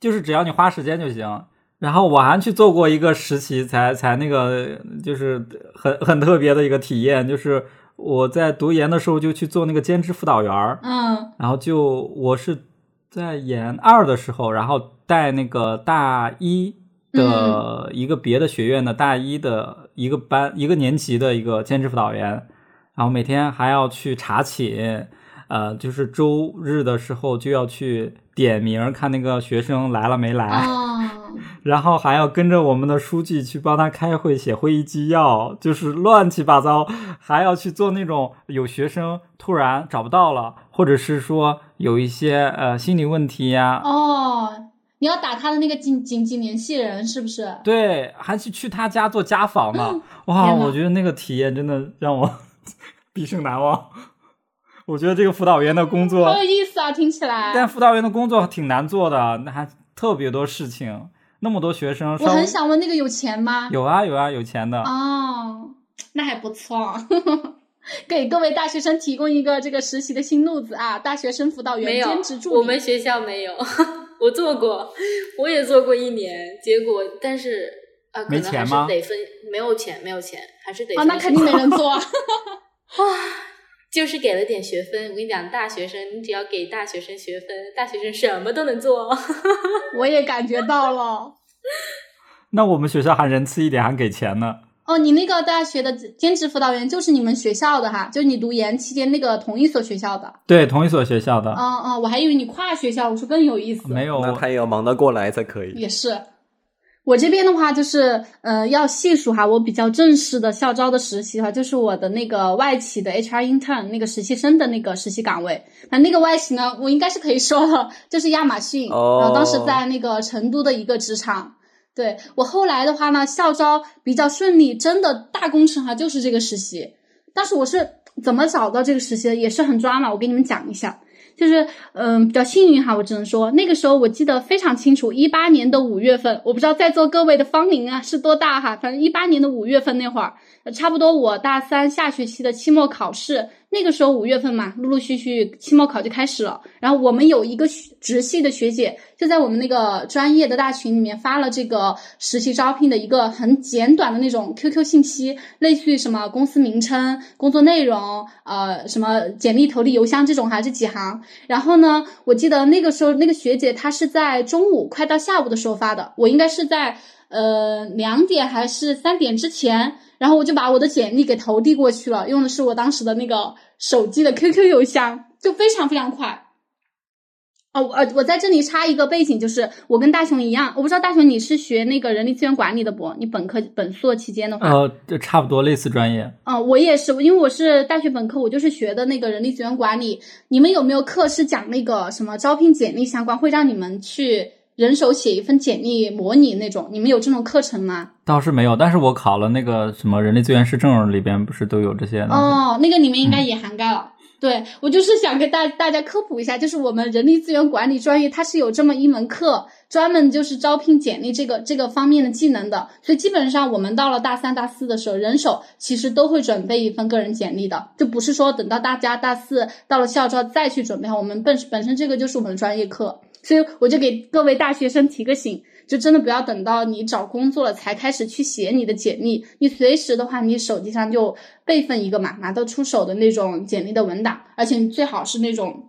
就是只要你花时间就行。然后我还去做过一个实习，才才那个就是很很特别的一个体验，就是我在读研的时候就去做那个兼职辅导员儿，嗯然后就我是在研二的时候，然后带那个大一的一个别的学院的大一的一个班一个年级的一个兼职辅导员，然后每天还要去查寝，呃，就是周日的时候就要去点名看那个学生来了没来，哦，然后还要跟着我们的书记去帮他开会写会议纪要，就是乱七八糟，还要去做那种有学生突然找不到了，或者是说有一些呃心理问题呀、哦，你要打他的那个紧紧急联系人是不是？对，还去去他家做家访呢。哇，我觉得那个体验真的让我 毕生难忘。我觉得这个辅导员的工作好有意思啊，听起来。但辅导员的工作挺难做的，那还特别多事情，那么多学生，我很想问那个有钱吗？有啊有啊有钱的，哦，那还不错。给各位大学生提供一个这个实习的新路子啊！大学生辅导员没有兼职助理。我们学校没有，我做过，我也做过一年，结果但是啊，可能还没钱吗是得分，没有钱，没有钱，还是得啊，那肯定没人做啊。就是给了点学分。我跟你讲，大学生你只要给大学生学分，大学生什么都能做。我也感觉到了。那我们学校还仁慈一点，还给钱呢。哦，你那个大学的兼职辅导员就是你们学校的哈，就是你读研期间那个同一所学校的。对，同一所学校的，哦哦，我还以为你跨学校，我说更有意思。没有我那他也要忙得过来才可以。也是。我这边的话就是，呃，要细数哈，我比较正式的校招的实习哈，就是我的那个外企的 HR intern 那个实习生的那个实习岗位。那那个外企呢，我应该是可以说了，就是亚马逊。哦然后当时在那个成都的一个职场。对我后来的话呢，校招比较顺利，真的大工程哈，就是这个实习。但是我是怎么找到这个实习的，也是很抓马，我给你们讲一下。就是嗯，比较幸运哈，我只能说那个时候我记得非常清楚，一八年的五月份，我不知道在座各位的芳龄啊是多大哈，反正一八年的五月份那会儿，差不多我大三下学期的期末考试，那个时候五月份嘛，陆陆续续期末考就开始了，然后我们有一个直系的学姐就在我们那个专业的大群里面发了这个实习招聘的一个很简短的那种 QQ 信息，类似于什么公司名称、工作内容，呃，什么简历投递邮箱这种，还是几行。然后呢，我记得那个时候那个学姐她是在中午快到下午的时候发的，我应该是在呃两点还是三点之前，然后我就把我的简历给投递过去了，用的是我当时的那个手机的 QQ 邮箱，就非常非常快。哦，我呃，我在这里插一个背景，就是我跟大雄一样，我不知道大雄你是学那个人力资源管理的不？你本科本硕期间的话，呃，就差不多类似专业。嗯，我也是，因为我是大学本科，我就是学的那个人力资源管理。你们有没有课是讲那个什么招聘简历相关，会让你们去人手写一份简历模拟那种？你们有这种课程吗？倒是没有，但是我考了那个什么人力资源师证，里边不是都有这些？哦，那个里面应该也涵盖了。对我就是想给大大家科普一下，就是我们人力资源管理专业它是有这么一门课，专门就是招聘简历这个这个方面的技能的。所以基本上我们到了大三、大四的时候，人手其实都会准备一份个人简历的，就不是说等到大家大四到了校招再去准备。我们本本身这个就是我们的专业课，所以我就给各位大学生提个醒。就真的不要等到你找工作了才开始去写你的简历，你随时的话，你手机上就备份一个嘛，拿得出手的那种简历的文档，而且最好是那种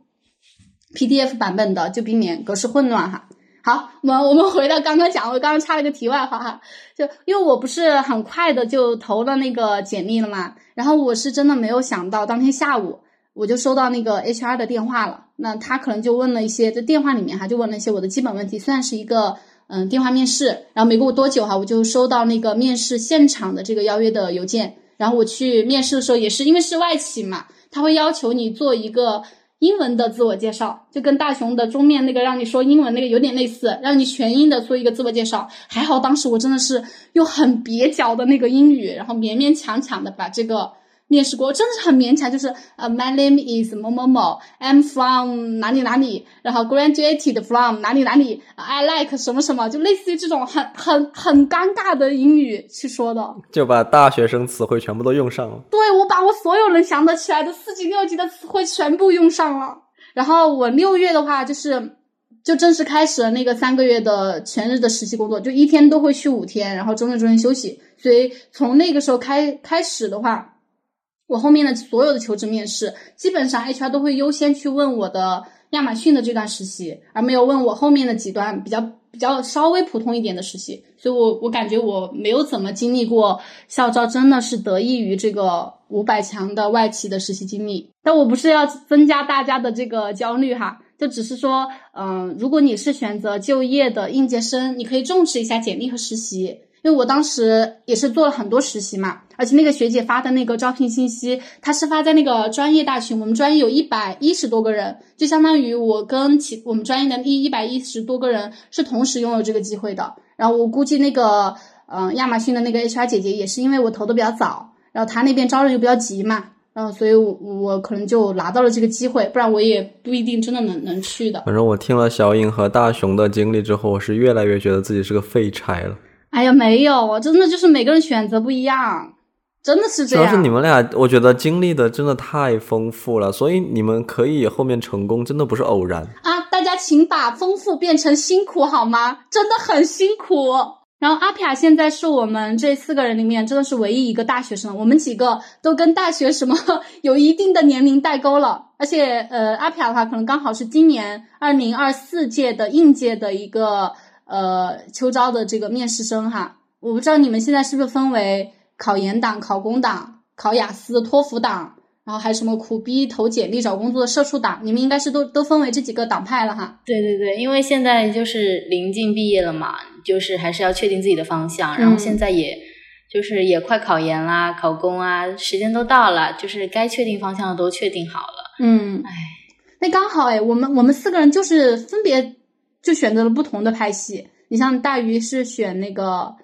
PDF 版本的，就避免格式混乱哈。好，我们我们回到刚刚讲，我刚刚插了个题外话哈，就因为我不是很快的就投了那个简历了嘛，然后我是真的没有想到当天下午。我就收到那个 HR 的电话了。那他可能就问了一些，在电话里面哈，就问了一些我的基本问题，算是一个嗯电话面试。然后没过多久哈，我就收到那个面试现场的这个邀约的邮件。然后我去面试的时候，也是因为是外企嘛，他会要求你做一个英文的自我介绍，就跟大熊的中面那个让你说英文那个有点类似，让你全英的做一个自我介绍。还好当时我真的是用很蹩脚的那个英语，然后勉勉强强的把这个。面试过真的是很勉强，就是呃，My name is 某某某，I'm from 哪里哪里，然后 graduated from 哪里哪里，I like 什么什么，就类似于这种很很很尴尬的英语去说的。就把大学生词汇全部都用上了。对，我把我所有能想得起来的四级六级的词汇全部用上了。然后我六月的话，就是就正式开始了那个三个月的全日的实习工作，就一天都会去五天，然后周六周天休息。所以从那个时候开开始的话。我后面的所有的求职面试，基本上 HR 都会优先去问我的亚马逊的这段实习，而没有问我后面的几段比较比较稍微普通一点的实习。所以，我我感觉我没有怎么经历过校招，真的是得益于这个五百强的外企的实习经历。但我不是要增加大家的这个焦虑哈，就只是说，嗯，如果你是选择就业的应届生，你可以重视一下简历和实习。因为我当时也是做了很多实习嘛，而且那个学姐发的那个招聘信息，她是发在那个专业大群，我们专业有一百一十多个人，就相当于我跟其我们专业的一一百一十多个人是同时拥有这个机会的。然后我估计那个，嗯，亚马逊的那个 HR 姐姐也是因为我投的比较早，然后她那边招人就比较急嘛，然后所以我我可能就拿到了这个机会，不然我也不一定真的能能去的。反正我听了小颖和大熊的经历之后，我是越来越觉得自己是个废柴了。哎呀，没有，真的就是每个人选择不一样，真的是这样。主要是你们俩，我觉得经历的真的太丰富了，所以你们可以后面成功，真的不是偶然啊！大家请把丰富变成辛苦好吗？真的很辛苦。然后阿皮亚现在是我们这四个人里面真的是唯一一个大学生，我们几个都跟大学什么 有一定的年龄代沟了，而且呃，阿皮亚的话可能刚好是今年二零二四届的应届的一个。呃，秋招的这个面试生哈，我不知道你们现在是不是分为考研党、考公党、考雅思、托福党，然后还有什么苦逼投简历找工作的社畜党，你们应该是都都分为这几个党派了哈。对对对，因为现在就是临近毕业了嘛，就是还是要确定自己的方向，然后现在也就是也快考研啦、考公啊，时间都到了，就是该确定方向的都确定好了。嗯，哎，那刚好哎，我们我们四个人就是分别。就选择了不同的拍戏，你像大鱼是选那个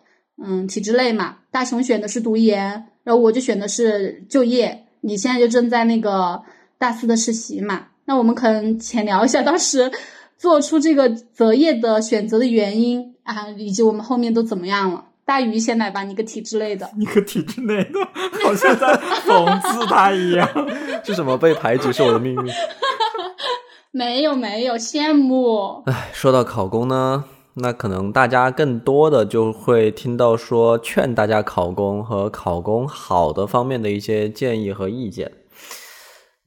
嗯体制类嘛，大熊选的是读研，然后我就选的是就业。你现在就正在那个大四的实习嘛，那我们可能浅聊一下当时 做出这个择业的选择的原因啊，以及我们后面都怎么样了。大鱼先来吧，你个体制类的，你个体制内的，好像在讽刺他一样，是什么被排挤是我的命运。没有没有羡慕。唉，说到考公呢，那可能大家更多的就会听到说劝大家考公和考公好的方面的一些建议和意见。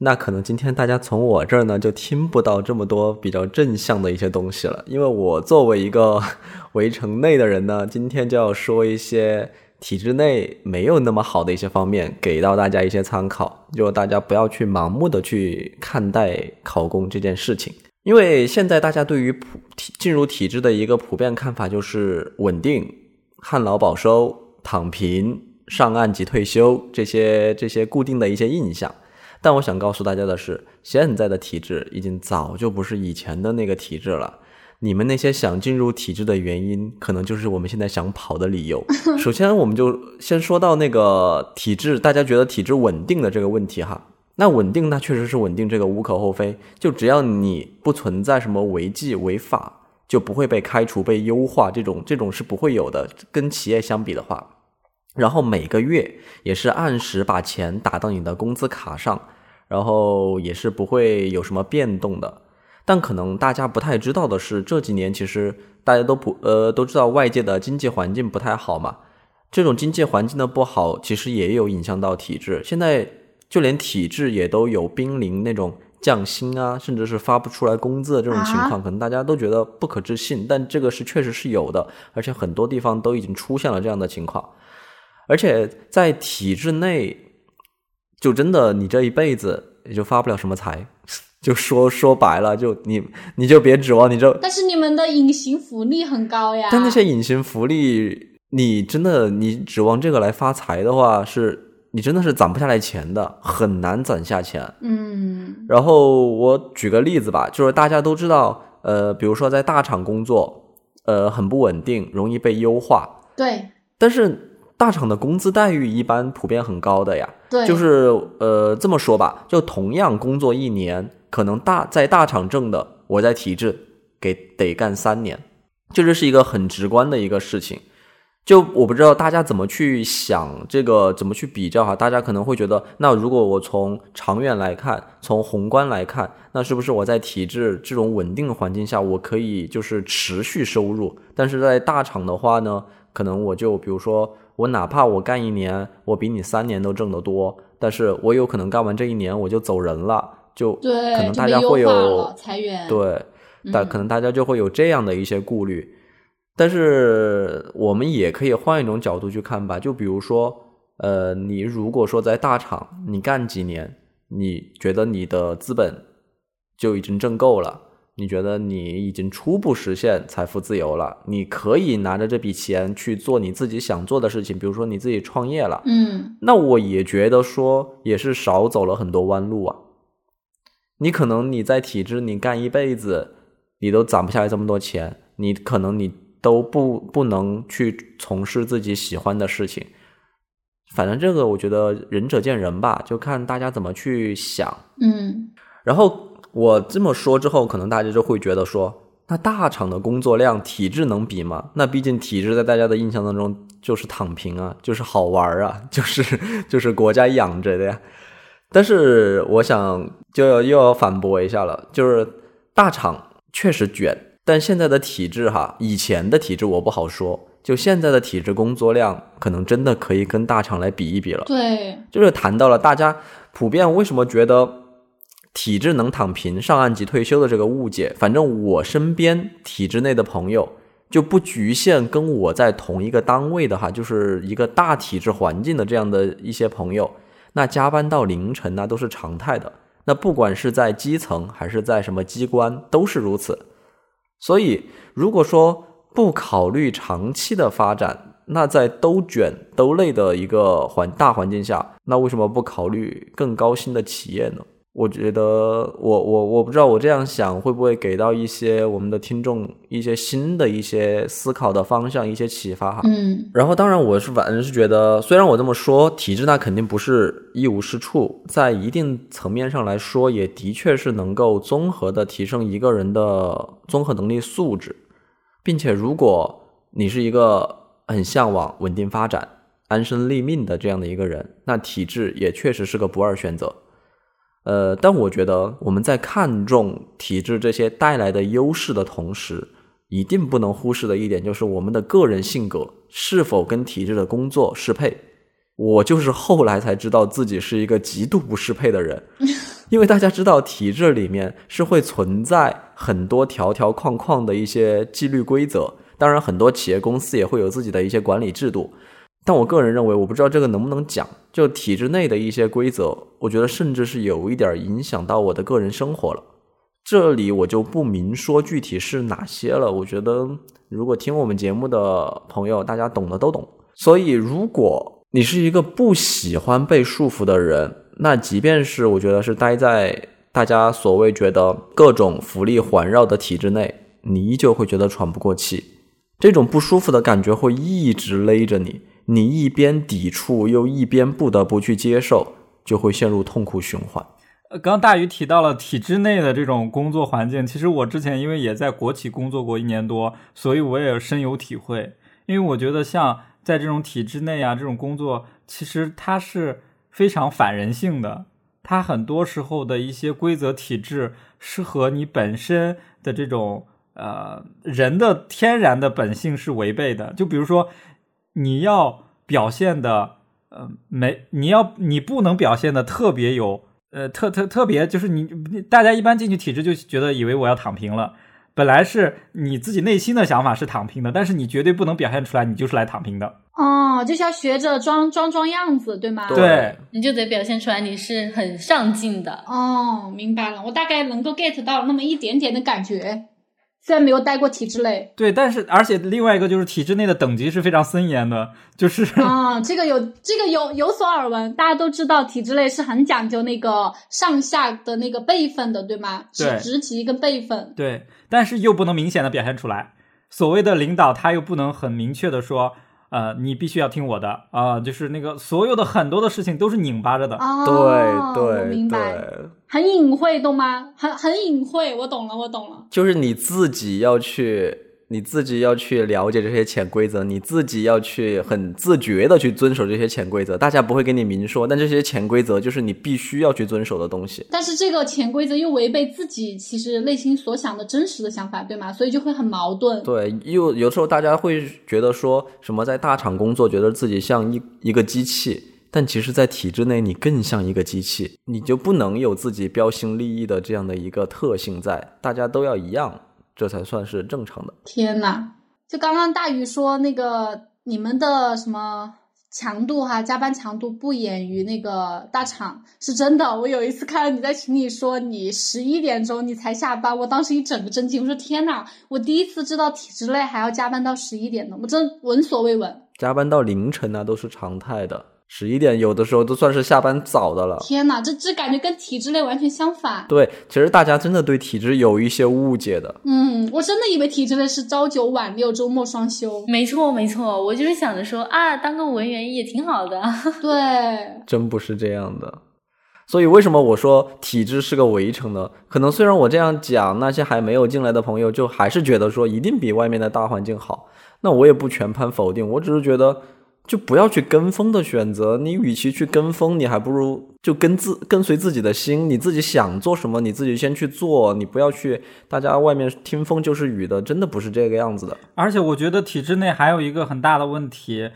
那可能今天大家从我这儿呢就听不到这么多比较正向的一些东西了，因为我作为一个 围城内的人呢，今天就要说一些。体制内没有那么好的一些方面，给到大家一些参考，就大家不要去盲目的去看待考公这件事情，因为现在大家对于普体进入体制的一个普遍看法就是稳定、旱涝保收、躺平、上岸即退休这些这些固定的一些印象，但我想告诉大家的是，现在的体制已经早就不是以前的那个体制了。你们那些想进入体制的原因，可能就是我们现在想跑的理由。首先，我们就先说到那个体制，大家觉得体制稳定的这个问题哈。那稳定，那确实是稳定，这个无可厚非。就只要你不存在什么违纪违法，就不会被开除、被优化，这种这种是不会有的。跟企业相比的话，然后每个月也是按时把钱打到你的工资卡上，然后也是不会有什么变动的。但可能大家不太知道的是，这几年其实大家都不呃都知道外界的经济环境不太好嘛。这种经济环境的不好，其实也有影响到体制。现在就连体制也都有濒临那种降薪啊，甚至是发不出来工资的这种情况，可能大家都觉得不可置信，但这个是确实是有的，而且很多地方都已经出现了这样的情况。而且在体制内，就真的你这一辈子。也就发不了什么财。就说说白了，就你你就别指望你这，但是你们的隐形福利很高呀。但那些隐形福利，你真的你指望这个来发财的话，是你真的是攒不下来钱的，很难攒下钱。嗯然后我举个例子吧，就是大家都知道，呃，比如说在大厂工作，呃，很不稳定，容易被优化，对但是大厂的工资待遇一般普遍很高的呀。对，就是呃这么说吧，就同样工作一年，可能大在大厂挣的，我在体制给得干三年，就这是一个很直观的一个事情。就我不知道大家怎么去想这个，怎么去比较哈？大家可能会觉得，那如果我从长远来看，从宏观来看，那是不是我在体制这种稳定的环境下，我可以就是持续收入？但是在大厂的话呢，可能我就比如说，我哪怕我干一年，我比你三年都挣得多，但是我有可能干完这一年我就走人了，就对，可能大家会有裁员。对，但嗯可能大家就会有这样的一些顾虑。但是我们也可以换一种角度去看吧，就比如说，呃，你如果说在大厂你干几年，你觉得你的资本就已经挣够了，你觉得你已经初步实现财富自由了，你可以拿着这笔钱去做你自己想做的事情，比如说你自己创业了，嗯那我也觉得说也是少走了很多弯路啊。你可能你在体制你干一辈子，你都攒不下来这么多钱，你可能你都不不能去从事自己喜欢的事情。反正这个我觉得仁者见仁吧，就看大家怎么去想。嗯然后我这么说之后，可能大家就会觉得说，那大厂的工作量体制能比吗？那毕竟体制在大家的印象当中就是躺平啊，就是好玩啊，就是就是国家养着的呀。但是我想就要又要反驳一下了，就是大厂确实卷，但现在的体制哈，以前的体制我不好说，就现在的体制工作量可能真的可以跟大厂来比一比了。对，就是谈到了大家普遍为什么觉得体制能躺平、上岸即退休的这个误解。反正我身边体制内的朋友就不局限跟我在同一个单位的哈，就是一个大体制环境的这样的一些朋友，那加班到凌晨那都是常态的。那不管是在基层还是在什么机关，都是如此。所以，如果说不考虑长期的发展，那在都卷都累的一个环大环境下，那为什么不考虑更高薪的企业呢？我觉得我我我不知道我这样想会不会给到一些我们的听众一些新的一些思考的方向，一些启发哈。嗯然后，当然，我是反正是觉得，虽然我这么说，体制那肯定不是一无是处，在一定层面上来说，也的确是能够综合的提升一个人的综合能力素质，并且，如果你是一个很向往稳定发展、安身立命的这样的一个人，那体制也确实是个不二选择。呃，但我觉得我们在看重体制这些带来的优势的同时，一定不能忽视的一点就是我们的个人性格是否跟体制的工作适配。我就是后来才知道自己是一个极度不适配的人，因为大家知道体制里面是会存在很多条条框框的一些纪律规则，当然很多企业公司也会有自己的一些管理制度。但我个人认为，我不知道这个能不能讲，就体制内的一些规则，我觉得甚至是有一点影响到我的个人生活了。这里我就不明说具体是哪些了。我觉得如果听我们节目的朋友，大家懂的都懂。所以，如果你是一个不喜欢被束缚的人，那即便是我觉得是待在大家所谓觉得各种福利环绕的体制内，你依旧会觉得喘不过气。这种不舒服的感觉会一直勒着你，你一边抵触又一边不得不去接受，就会陷入痛苦循环。呃，刚大鱼提到了体制内的这种工作环境，其实我之前因为也在国企工作过一年多，所以我也深有体会。因为我觉得像在这种体制内啊，这种工作，其实它是非常反人性的。它很多时候的一些规则体制是和你本身的这种呃人的天然的本性是违背的。就比如说，你要表现的呃没，你要你不能表现的特别有。呃，特特特别就是你，大家一般进去体制就觉得以为我要躺平了，本来是你自己内心的想法是躺平的，但是你绝对不能表现出来，你就是来躺平的。哦，就是要学着装装装样子，对吗？对，你就得表现出来你是很上进的。哦，明白了，我大概能够 get 到那么一点点的感觉，虽然没有待过体制内。对，但是而且另外一个就是体制内的等级是非常森严的，就是啊，这个有这个有有所耳闻，大家都知道体制内是很讲究那个上下的那个辈分的，对吗？对是职级跟辈分。对，但是又不能明显的表现出来。所谓的领导，他又不能很明确的说，呃，你必须要听我的啊、就是那个所有的很多的事情都是拧巴着的。哦，对我对明白，对，很隐晦，懂吗？很很隐晦，我懂了，我懂了。就是你自己要去，你自己要去了解这些潜规则，你自己要去很自觉的去遵守这些潜规则。大家不会跟你明说，但这些潜规则就是你必须要去遵守的东西。但是这个潜规则又违背自己其实内心所想的真实的想法，对吗？所以就会很矛盾。对，又有时候大家会觉得说什么在大厂工作，觉得自己像一一个机器，但其实，在体制内你更像一个机器，你就不能有自己标新立异的这样的一个特性在，大家都要一样，这才算是正常的。天呐，就刚刚大鱼说那个你们的什么强度哈，加班强度不亚于那个大厂，是真的。我有一次看到你在群里说你十一点钟你才下班，我当时一整个震惊，我说天呐，我第一次知道体制内还要加班到十一点呢，我真闻所未闻。加班到凌晨啊，都是常态的。十一点有的时候都算是下班早的了。天呐，这这感觉跟体制内完全相反。对，其实大家真的对体制有一些误解的。嗯，我真的以为体制内是朝九晚六，周末双休。没错，没错，我就是想着说啊，当个文员也挺好的。对，真不是这样的。所以为什么我说体制是个围城呢？可能虽然我这样讲，那些还没有进来的朋友就还是觉得说一定比外面的大环境好。那我也不全盘否定，我只是觉得就不要去跟风的选择。你与其去跟风，你还不如就跟自跟随自己的心，你自己想做什么，你自己先去做。你不要去大家外面听风就是雨的，真的不是这个样子的。而且我觉得体制内还有一个很大的问题，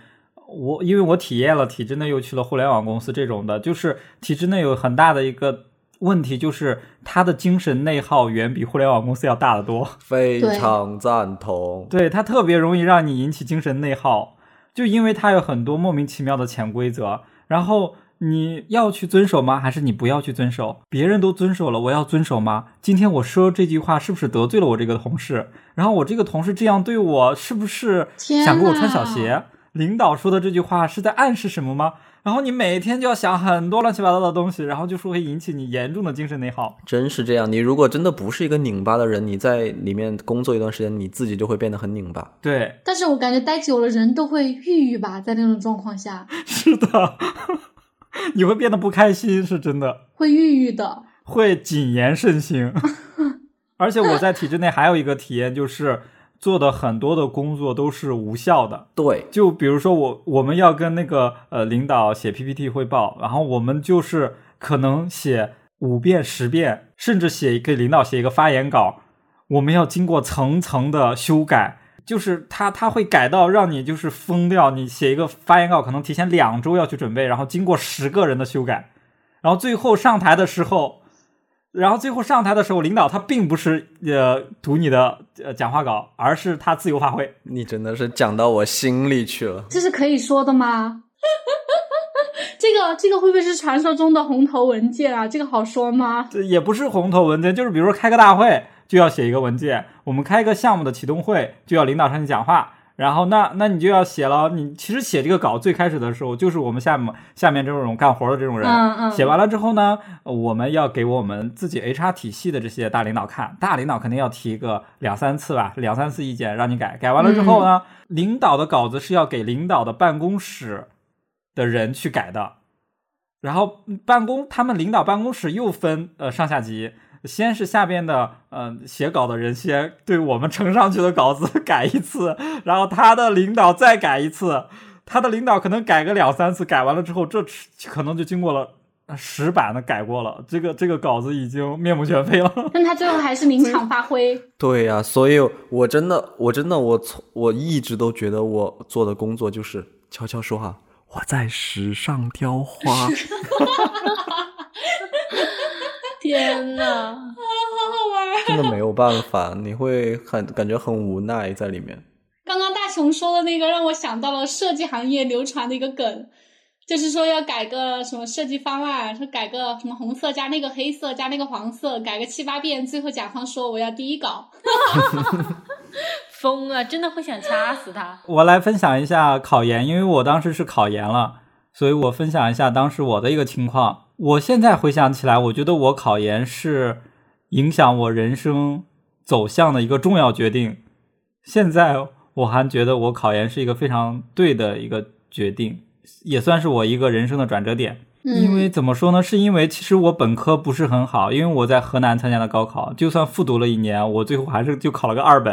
我因为我体验了体制内，又去了互联网公司这种的，就是体制内有很大的一个问题，就是他的精神内耗远比互联网公司要大得多。非常赞同。对，他特别容易让你引起精神内耗，就因为他有很多莫名其妙的潜规则，然后你要去遵守吗？还是你不要去遵守？别人都遵守了，我要遵守吗？今天我说这句话是不是得罪了我这个同事？然后我这个同事这样对我，是不是想给我穿小鞋？领导说的这句话是在暗示什么吗？然后你每天就要想很多乱七八糟的东西，然后就是会引起你严重的精神内耗。真是这样，你如果真的不是一个拧巴的人，你在里面工作一段时间，你自己就会变得很拧巴。对，但是我感觉待久了人都会抑郁吧，在那种状况下是的，你会变得不开心，是真的。会抑郁的。会谨言慎行。而且我在体制内还有一个体验，就是做的很多的工作都是无效的。对，就比如说我我们要跟那个呃领导写 PPT 汇报，然后我们就是可能写五遍、十遍，甚至写给领导写一个发言稿，我们要经过层层的修改。就是他他会改到让你就是疯掉，你写一个发言稿可能提前两周要去准备，然后经过十个人的修改，然后最后上台的时候，然后最后上台的时候，领导他并不是呃读你的呃讲话稿，而是他自由发挥。你真的是讲到我心里去了。这是可以说的吗？这个这个会不会是传说中的红头文件啊？这个好说吗？这也不是红头文件，就是比如说开个大会就要写一个文件，我们开一个项目的启动会就要领导上去讲话，然后那那你就要写了。你其实写这个稿最开始的时候，就是我们下面下面这种干活的这种人，嗯嗯写完了之后呢，我们要给我们自己 HR 体系的这些大领导看，大领导肯定要提个两三次吧，两三次意见让你改，改完了之后呢，领导的稿子是要给领导的办公室的人去改的。然后办公，他们领导办公室又分呃上下级，先是下边的呃写稿的人先对我们呈上去的稿子 改一次，然后他的领导再改一次，他的领导可能改个两三次，改完了之后，这可能就经过了十版的改过了，这个这个稿子已经面目全非了。但他最后还是临场发挥。对呀、所以我真的，我真的，我从我一直都觉得我做的工作就是悄悄说话，我在时尚雕花。天呐，真的没有办法，你会很感觉很无奈在里面。刚刚大雄说的那个让我想到了设计行业流传的一个梗，就是说要改个什么设计方案，说改个什么红色加那个黑色加那个黄色，改个七八遍，最后甲方说我要第一稿。疯了！真的会想掐死他。我来分享一下考研，因为我当时是考研了，所以我分享一下当时我的一个情况。我现在回想起来，我觉得我考研是影响我人生走向的一个重要决定。现在我还觉得我考研是一个非常对的一个决定，也算是我一个人生的转折点。因为怎么说呢？是因为其实我本科不是很好，因为我在河南参加的高考，就算复读了一年，我最后还是就考了个二本。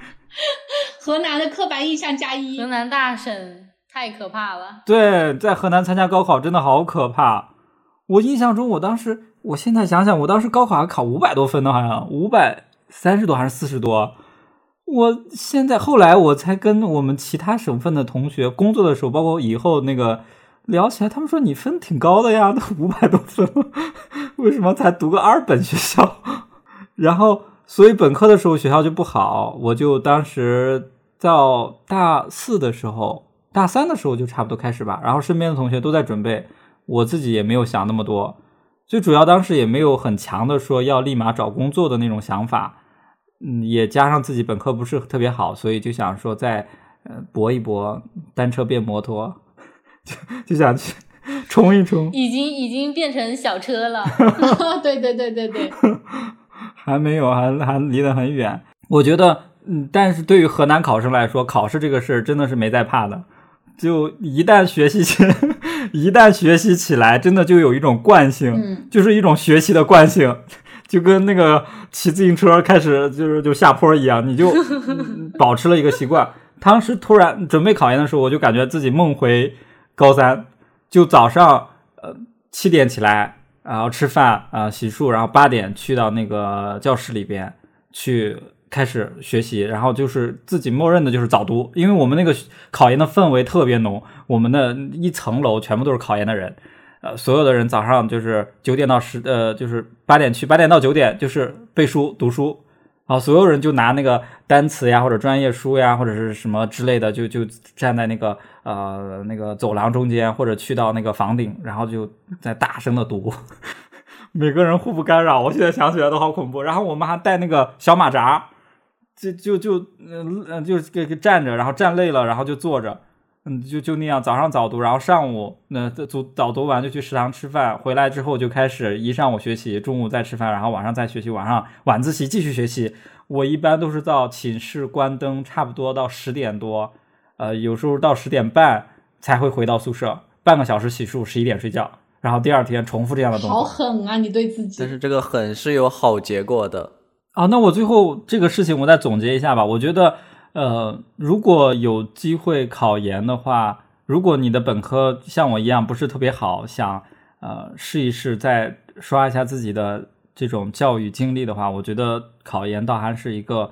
河南的刻板印象加一河，南大省太可怕了。对，在河南参加高考真的好可怕。我印象中，我当时，我现在想想，我当时高考还考五百多分呢，好像五百三十多还是四十多。我现在后来我才跟我们其他省份的同学工作的时候，包括以后那个聊起来，他们说你分挺高的呀，都 五百多分了，为什么才读个二本学校？然后，所以本科的时候学校就不好，我就当时到大四的时候，大三的时候就差不多开始吧。然后身边的同学都在准备，我自己也没有想那么多。最主要当时也没有很强的说要立马找工作的那种想法，嗯，也加上自己本科不是特别好，所以就想说再呃搏一搏，单车变摩托，就就想去 冲一冲。已经已经变成小车了，对对对对对，还没有，还还离得很远。我觉得，嗯，但是对于河南考生来说，考试这个事儿真的是没在怕的。就一旦学习起，一旦学习起来，真的就有一种惯性，嗯就是一种学习的惯性，就跟那个骑自行车开始就是就下坡一样，你就嗯 保持了一个习惯。当时突然准备考研的时候，我就感觉自己梦回高三，就早上呃七点起来，然后吃饭啊、洗漱，然后八点去到那个教室里边去开始学习，然后就是自己默认的就是早读，因为我们那个考研的氛围特别浓，我们的一层楼全部都是考研的人，呃，所有的人早上就是九点到十，呃，就是八点去，八点到九点就是背书读书，然后所有人就拿那个单词呀或者专业书呀或者是什么之类的，就就站在那个呃那个走廊中间或者去到那个房顶，然后就在大声的读。每个人互不干扰，我现在想起来都好恐怖。然后我们还带那个小马扎，就就就嗯嗯，就给给站着，然后站累了，然后就坐着，嗯，就就那样。早上早读，然后上午那早早读完就去食堂吃饭，回来之后就开始一上午学习，中午再吃饭，然后晚上再学习，晚上晚自习继续学习。我一般都是到寝室关灯，差不多到十点多，呃，有时候到十点半才会回到宿舍，半个小时洗漱，十一点睡觉，然后第二天重复这样的动好。狠啊！你对自己但，是这个狠是有好结果的，啊，那我最后这个事情我再总结一下吧。我觉得，呃，如果有机会考研的话，如果你的本科像我一样不是特别好，想呃试一试再刷一下自己的这种教育经历的话，我觉得考研倒还是一个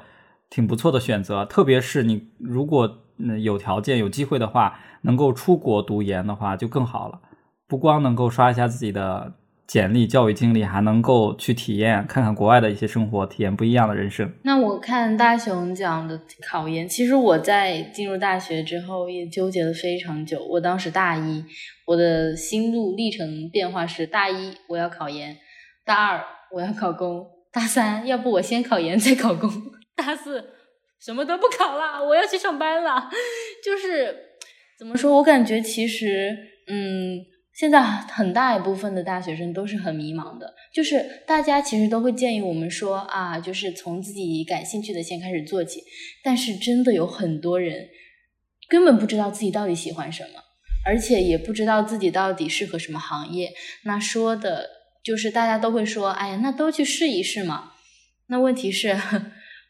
挺不错的选择。特别是你如果嗯有条件有机会的话，能够出国读研的话就更好了。不光能够刷一下自己的简历、教育经历，还能够去体验看看国外的一些生活，体验不一样的人生。那我看大雄讲的考研，其实我在进入大学之后也纠结了非常久。我当时大一，我的心路历程变化是：大一我要考研，大二我要考公，大三要不我先考研再考公，大四什么都不考了，我要去上班了。就是怎么说，我感觉其实，嗯，现在很大一部分的大学生都是很迷茫的，就是大家其实都会建议我们说啊，就是从自己感兴趣的先开始做起，但是真的有很多人根本不知道自己到底喜欢什么，而且也不知道自己到底适合什么行业。那说的就是大家都会说，哎呀，那都去试一试嘛。那问题是，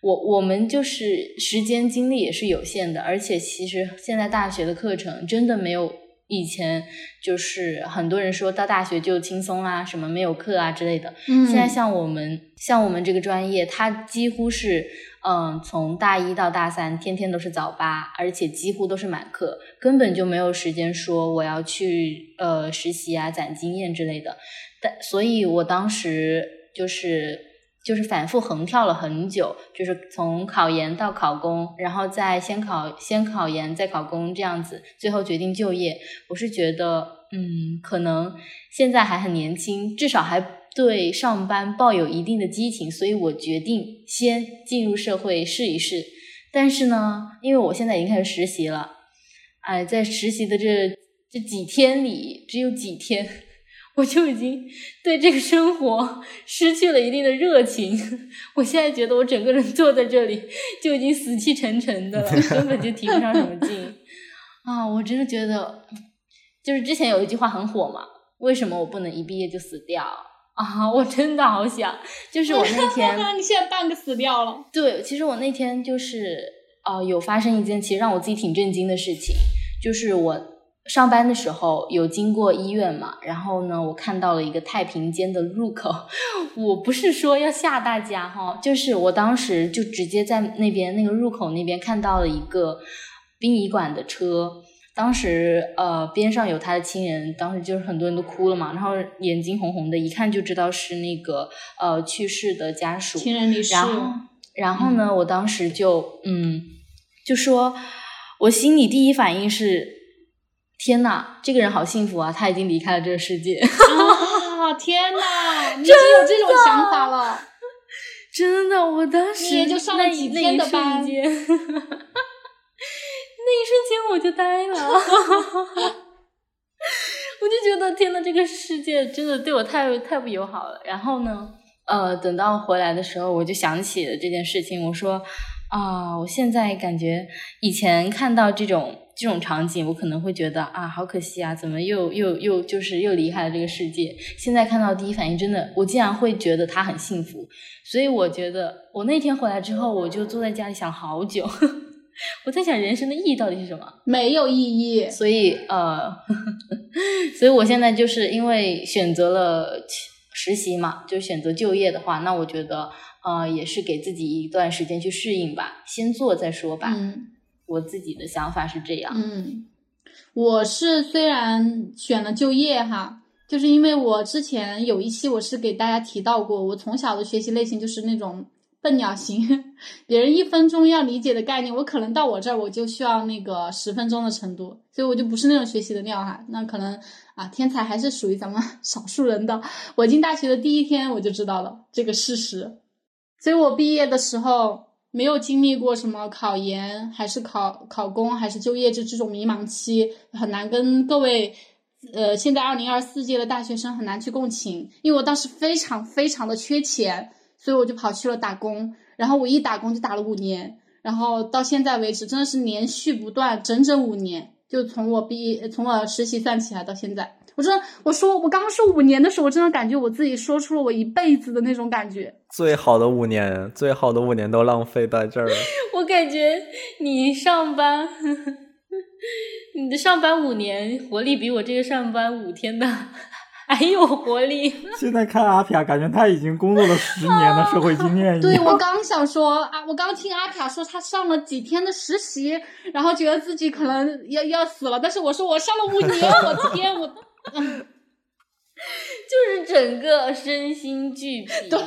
我我们就是时间精力也是有限的，而且其实现在大学的课程真的没有以前就是很多人说到大学就轻松啦，什么没有课啊之类的。嗯，现在像我们像我们这个专业，它几乎是嗯从大一到大三天天都是早八，而且几乎都是满课，根本就没有时间说我要去呃实习啊、攒经验之类的。但所以，我当时就是就是反复横跳了很久，就是从考研到考公，然后再先考先考研再考公这样子，最后决定就业。我是觉得，嗯，可能现在还很年轻，至少还对上班抱有一定的激情，所以我决定先进入社会试一试。但是呢，因为我现在已经开始实习了，哎，在实习的这这几天里，只有几天，我就已经对这个生活失去了一定的热情。我现在觉得我整个人坐在这里就已经死气沉沉的了，根本就提不上什么劲啊！我真的觉得，就是之前有一句话很火嘛，为什么我不能一毕业就死掉啊？我真的好想，就是我那天。你现在半个死掉了。对，其实我那天就是呃，有发生一件其实让我自己挺震惊的事情，就是我上班的时候有经过医院嘛，然后呢，我看到了一个太平间的入口。我不是说要吓大家哈，就是我当时就直接在那边那个入口那边看到了一个殡仪馆的车。当时呃，边上有他的亲人，当时就是很多人都哭了嘛，然后眼睛红红的，一看就知道是那个呃去世的家属。亲人离世。然后，然后呢，我当时就嗯，就说，我心里第一反应是，天呐，这个人好幸福啊，他已经离开了这个世界。啊天呐，你已经有这种想法了。真的，我当时就上了几天的班那一瞬间那一瞬间我就呆了，我就觉得天呐，这个世界真的对我太太不友好了。然后呢，呃，等到回来的时候，我就想起了这件事情。我说啊，我现在感觉以前看到这种这种场景，我可能会觉得啊，好可惜啊，怎么又又又就是又离开了这个世界。现在看到第一反应，真的，我竟然会觉得他很幸福。所以我觉得，我那天回来之后，我就坐在家里想好久。我在想人生的意义到底是什么？没有意义。所以呃，所以我现在就是因为选择了实习嘛，就选择就业的话，那我觉得呃也是给自己一段时间去适应吧，先做再说吧。嗯我自己的想法是这样。嗯，我是虽然选了就业哈，就是因为我之前有一期我是给大家提到过，我从小的学习类型就是那种笨鸟型，别人一分钟要理解的概念，我可能到我这儿我就需要那个十分钟的程度，所以我就不是那种学习的料哈。那可能啊，天才还是属于咱们 少数人的。我进大学的第一天我就知道了这个事实，所以我毕业的时候没有经历过什么考研，还是考考公，还是就业这这种迷茫期，很难跟各位。呃，现在二零二四届的大学生很难去共情，因为我当时非常非常的缺钱，所以我就跑去了打工，然后我一打工就打了五年，然后到现在为止真的是连续不断，整整五年，就从我毕业从我实习算起来到现在，我真的我说我刚刚说五年的时候，我真的感觉我自己说出了我一辈子的那种感觉。最好的五年，最好的五年都浪费在这儿了。我感觉你上班，你的上班五年活力比我这个上班五天的还有活力。现在看阿皮亚，感觉他已经工作了十年的社会经验。对，我刚想说啊，我刚听阿卡说他上了几天的实习，然后觉得自己可能要要死了，但是我说我上了五年，我天，我，嗯，就是整个身心俱疲。对，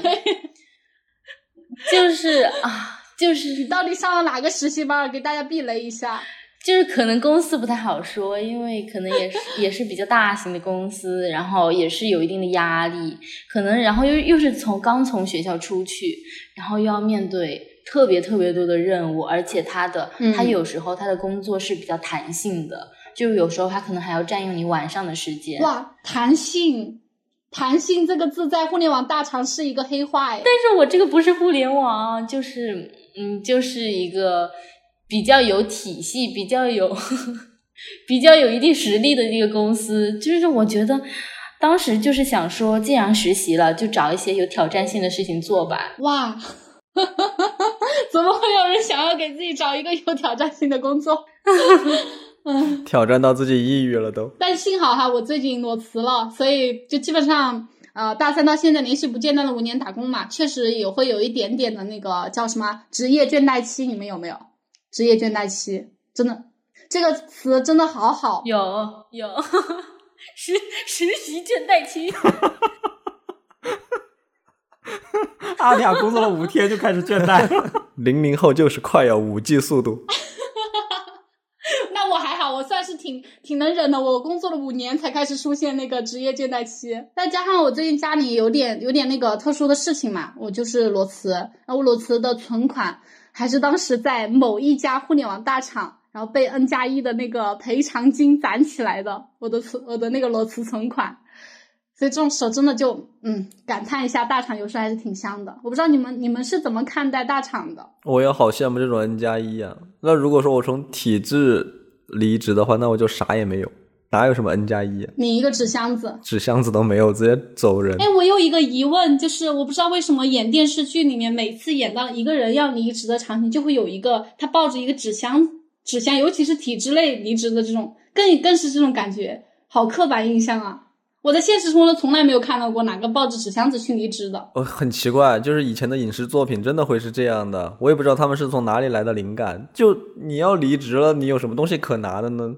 就是啊，就是你到底上了哪个实习班？给大家避雷一下。就是可能公司不太好说，因为可能也是也是比较大型的公司，然后也是有一定的压力，可能然后又又是从刚从学校出去，然后又要面对特别特别多的任务，而且他的、嗯他有时候他的工作是比较弹性的，就有时候他可能还要占用你晚上的时间。哇，弹性，弹性这个字在互联网大厂是一个黑话哎。但是我这个不是互联网，就是嗯，就是一个比较有体系、比较有 比较有一定实力的一个公司。就是我觉得当时就是想说，既然实习了，就找一些有挑战性的事情做吧。哇，怎么会有人想要给自己找一个有挑战性的工作？嗯，挑战到自己抑郁了都。但幸好哈，我最近裸辞了，所以就基本上呃大三到现在连续不间断的五年打工嘛，确实也会有一点点的那个叫什么职业倦怠期，你们有没有？职业倦怠期，真的这个词真的好好。有有 实实习倦怠期，阿比亚工作了五天就开始倦怠了。零零后就是快要，五 G 速度。那我还好，我算是挺挺能忍的。我工作了五年才开始出现那个职业倦怠期，再加上我最近家里有点有点那个特殊的事情嘛，我就是裸辞，然后我裸辞的存款还是当时在某一家互联网大厂，然后被 N 加一的那个赔偿金攒起来的，我的存我的那个裸辞存款。所以这种时候真的就嗯感叹一下，大厂有时候还是挺香的。我不知道你们你们是怎么看待大厂的？我也好羡慕这种 N 加一啊。那如果说我从体制离职的话，那我就啥也没有，哪有什么 N 加一啊？你一个纸箱子，纸箱子都没有，直接走人。哎，我有一个疑问，就是我不知道为什么演电视剧里面每次演到一个人要离职的场景，就会有一个他抱着一个纸箱，纸箱，尤其是体制内离职的这种，更更是这种感觉，好刻板印象啊！我在现实中呢，从来没有看到过哪个抱着纸箱子去离职的。哦，很奇怪，就是以前的影视作品真的会是这样的，我也不知道他们是从哪里来的灵感。就你要离职了，你有什么东西可拿的呢？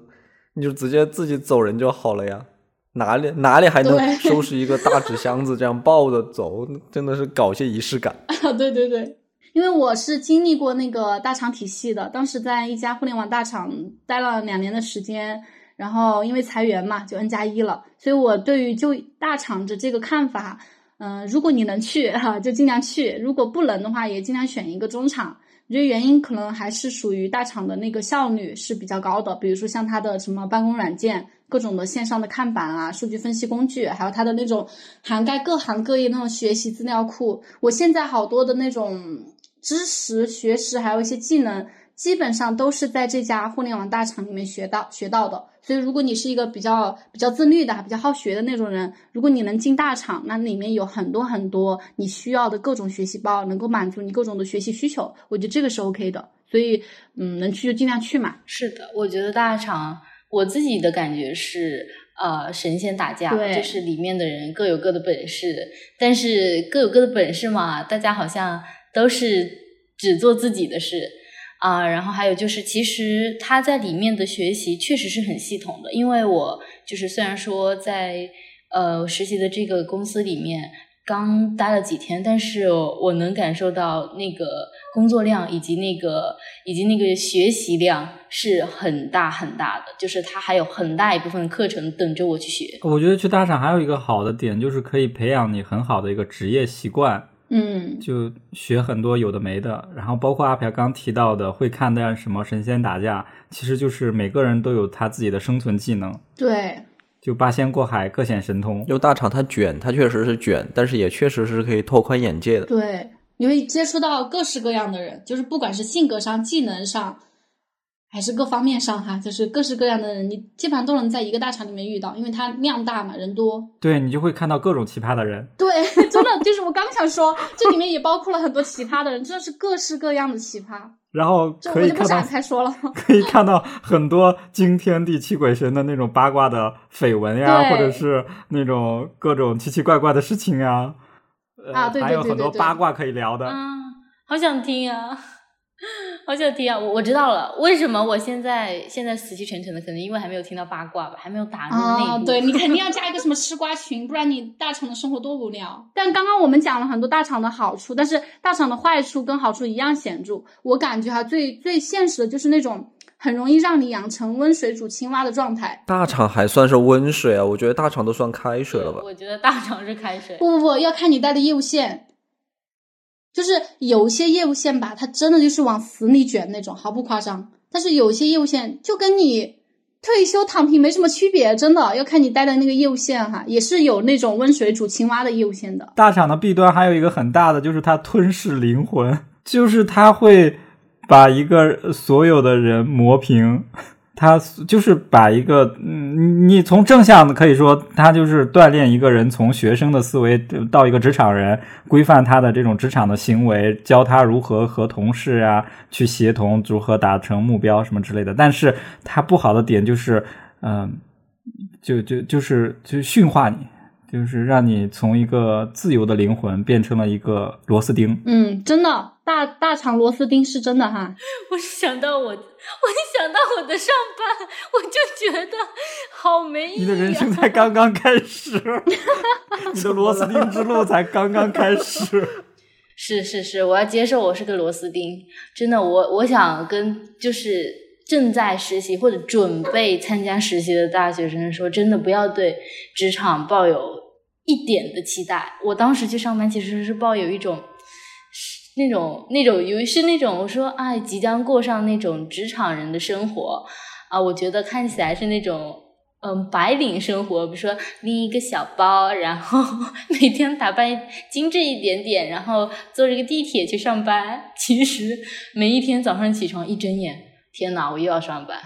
你就直接自己走人就好了呀，哪里哪里还能收拾一个大纸箱子这样抱着走？真的是搞些仪式感。啊，对对对，因为我是经历过那个大厂体系的，当时在一家互联网大厂待了两年的时间，然后因为裁员嘛，就 N 加一了，所以我对于就大厂的这个看法，嗯、如果你能去哈、就尽量去；如果不能的话，也尽量选一个中厂。我觉得原因可能还是属于大厂的那个效率是比较高的，比如说像它的什么办公软件、各种的线上的看板啊、数据分析工具，还有它的那种涵盖各行各业那种学习资料库。我现在好多的那种知识、学识，还有一些技能，基本上都是在这家互联网大厂里面学到学到的。所以，如果你是一个比较比较自律的、比较好学的那种人，如果你能进大厂，那里面有很多很多你需要的各种学习包，能够满足你各种的学习需求。我觉得这个是 OK 的。所以，嗯，能去就尽量去嘛。是的，我觉得大厂，我自己的感觉是，呃，神仙打架，就是里面的人各有各的本事，但是各有各的本事嘛，大家好像都是只做自己的事啊、然后还有就是，其实他在里面的学习确实是很系统的，因为我就是虽然说在呃实习的这个公司里面。刚待了几天，但是我能感受到那个工作量以及那个以及那个学习量是很大很大的，就是他还有很大一部分课程等着我去学。我觉得去大厂还有一个好的点，就是可以培养你很好的一个职业习惯，嗯，就学很多有的没的。然后包括阿朴刚提到的，会看待什么神仙打架，其实就是每个人都有他自己的生存技能，对，就八仙过海，各显神通。就大厂它卷，它确实是卷，但是也确实是可以拓宽眼界的。对，你会接触到各式各样的人，就是不管是性格上、技能上，还是各方面上哈，就是各式各样的人，你基本上都能在一个大厂里面遇到，因为它量大嘛，人多。对你就会看到各种奇葩的人。对，真的就是我刚想说，这里面也包括了很多奇葩的人，真的是各式各样的奇葩，然后这我就不可以看到展开说了。可以看到很多惊天地泣鬼神的那种八卦的绯闻呀，或者是那种各种奇奇怪怪的事情呀。呃啊对对还有很对对对多八卦可以聊的。嗯，好想听啊，好想听啊！我我知道了，为什么我现在现在死气沉沉的，可能因为还没有听到八卦吧，还没有打入内啊，部。对你肯定要 加一个什么吃瓜群，不然你大厂的生活多无聊。但刚刚我们讲了很多大厂的好处，但是大厂的坏处跟好处一样显著。我感觉哈，最最现实的就是那种很容易让你养成温水煮青蛙的状态。大厂还算是温水啊，我觉得大厂都算开水了吧。我觉得大厂是开水。不不不，要看你带的业务线。就是有些业务线吧，它真的就是往死里卷那种，毫不夸张。但是有些业务线就跟你退休躺平没什么区别，真的要看你待的那个业务线哈，也是有那种温水煮青蛙的业务线的。大厂的弊端还有一个很大的，就是它吞噬灵魂，就是它会把一个所有的人磨平。他就是把一个，嗯，你从正向的可以说，他就是锻炼一个人从学生的思维到一个职场人，规范他的这种职场的行为，教他如何和同事啊去协同，如何达成目标什么之类的。但是他不好的点就是，嗯、就就就是就驯化你，就是让你从一个自由的灵魂变成了一个螺丝钉。嗯，真的，大大厂螺丝钉是真的哈。我想到我，我一想到我的上班，我就觉得好没意义、啊。你的人生才刚刚开始，你的螺丝钉之路才刚刚开始。是是是，我要接受我是个螺丝钉。真的，我我想跟就是正在实习或者准备参加实习的大学生说，真的不要对职场抱有一点的期待。我当时去上班其实是抱有一种那种那种由于是那种我说哎，即将过上那种职场人的生活啊，我觉得看起来是那种。嗯，白领生活，比如说拎一个小包，然后 每天打扮精致一点点，然后坐这个地铁去上班。其实每一天早上起床一睁眼，天哪，我又要上班。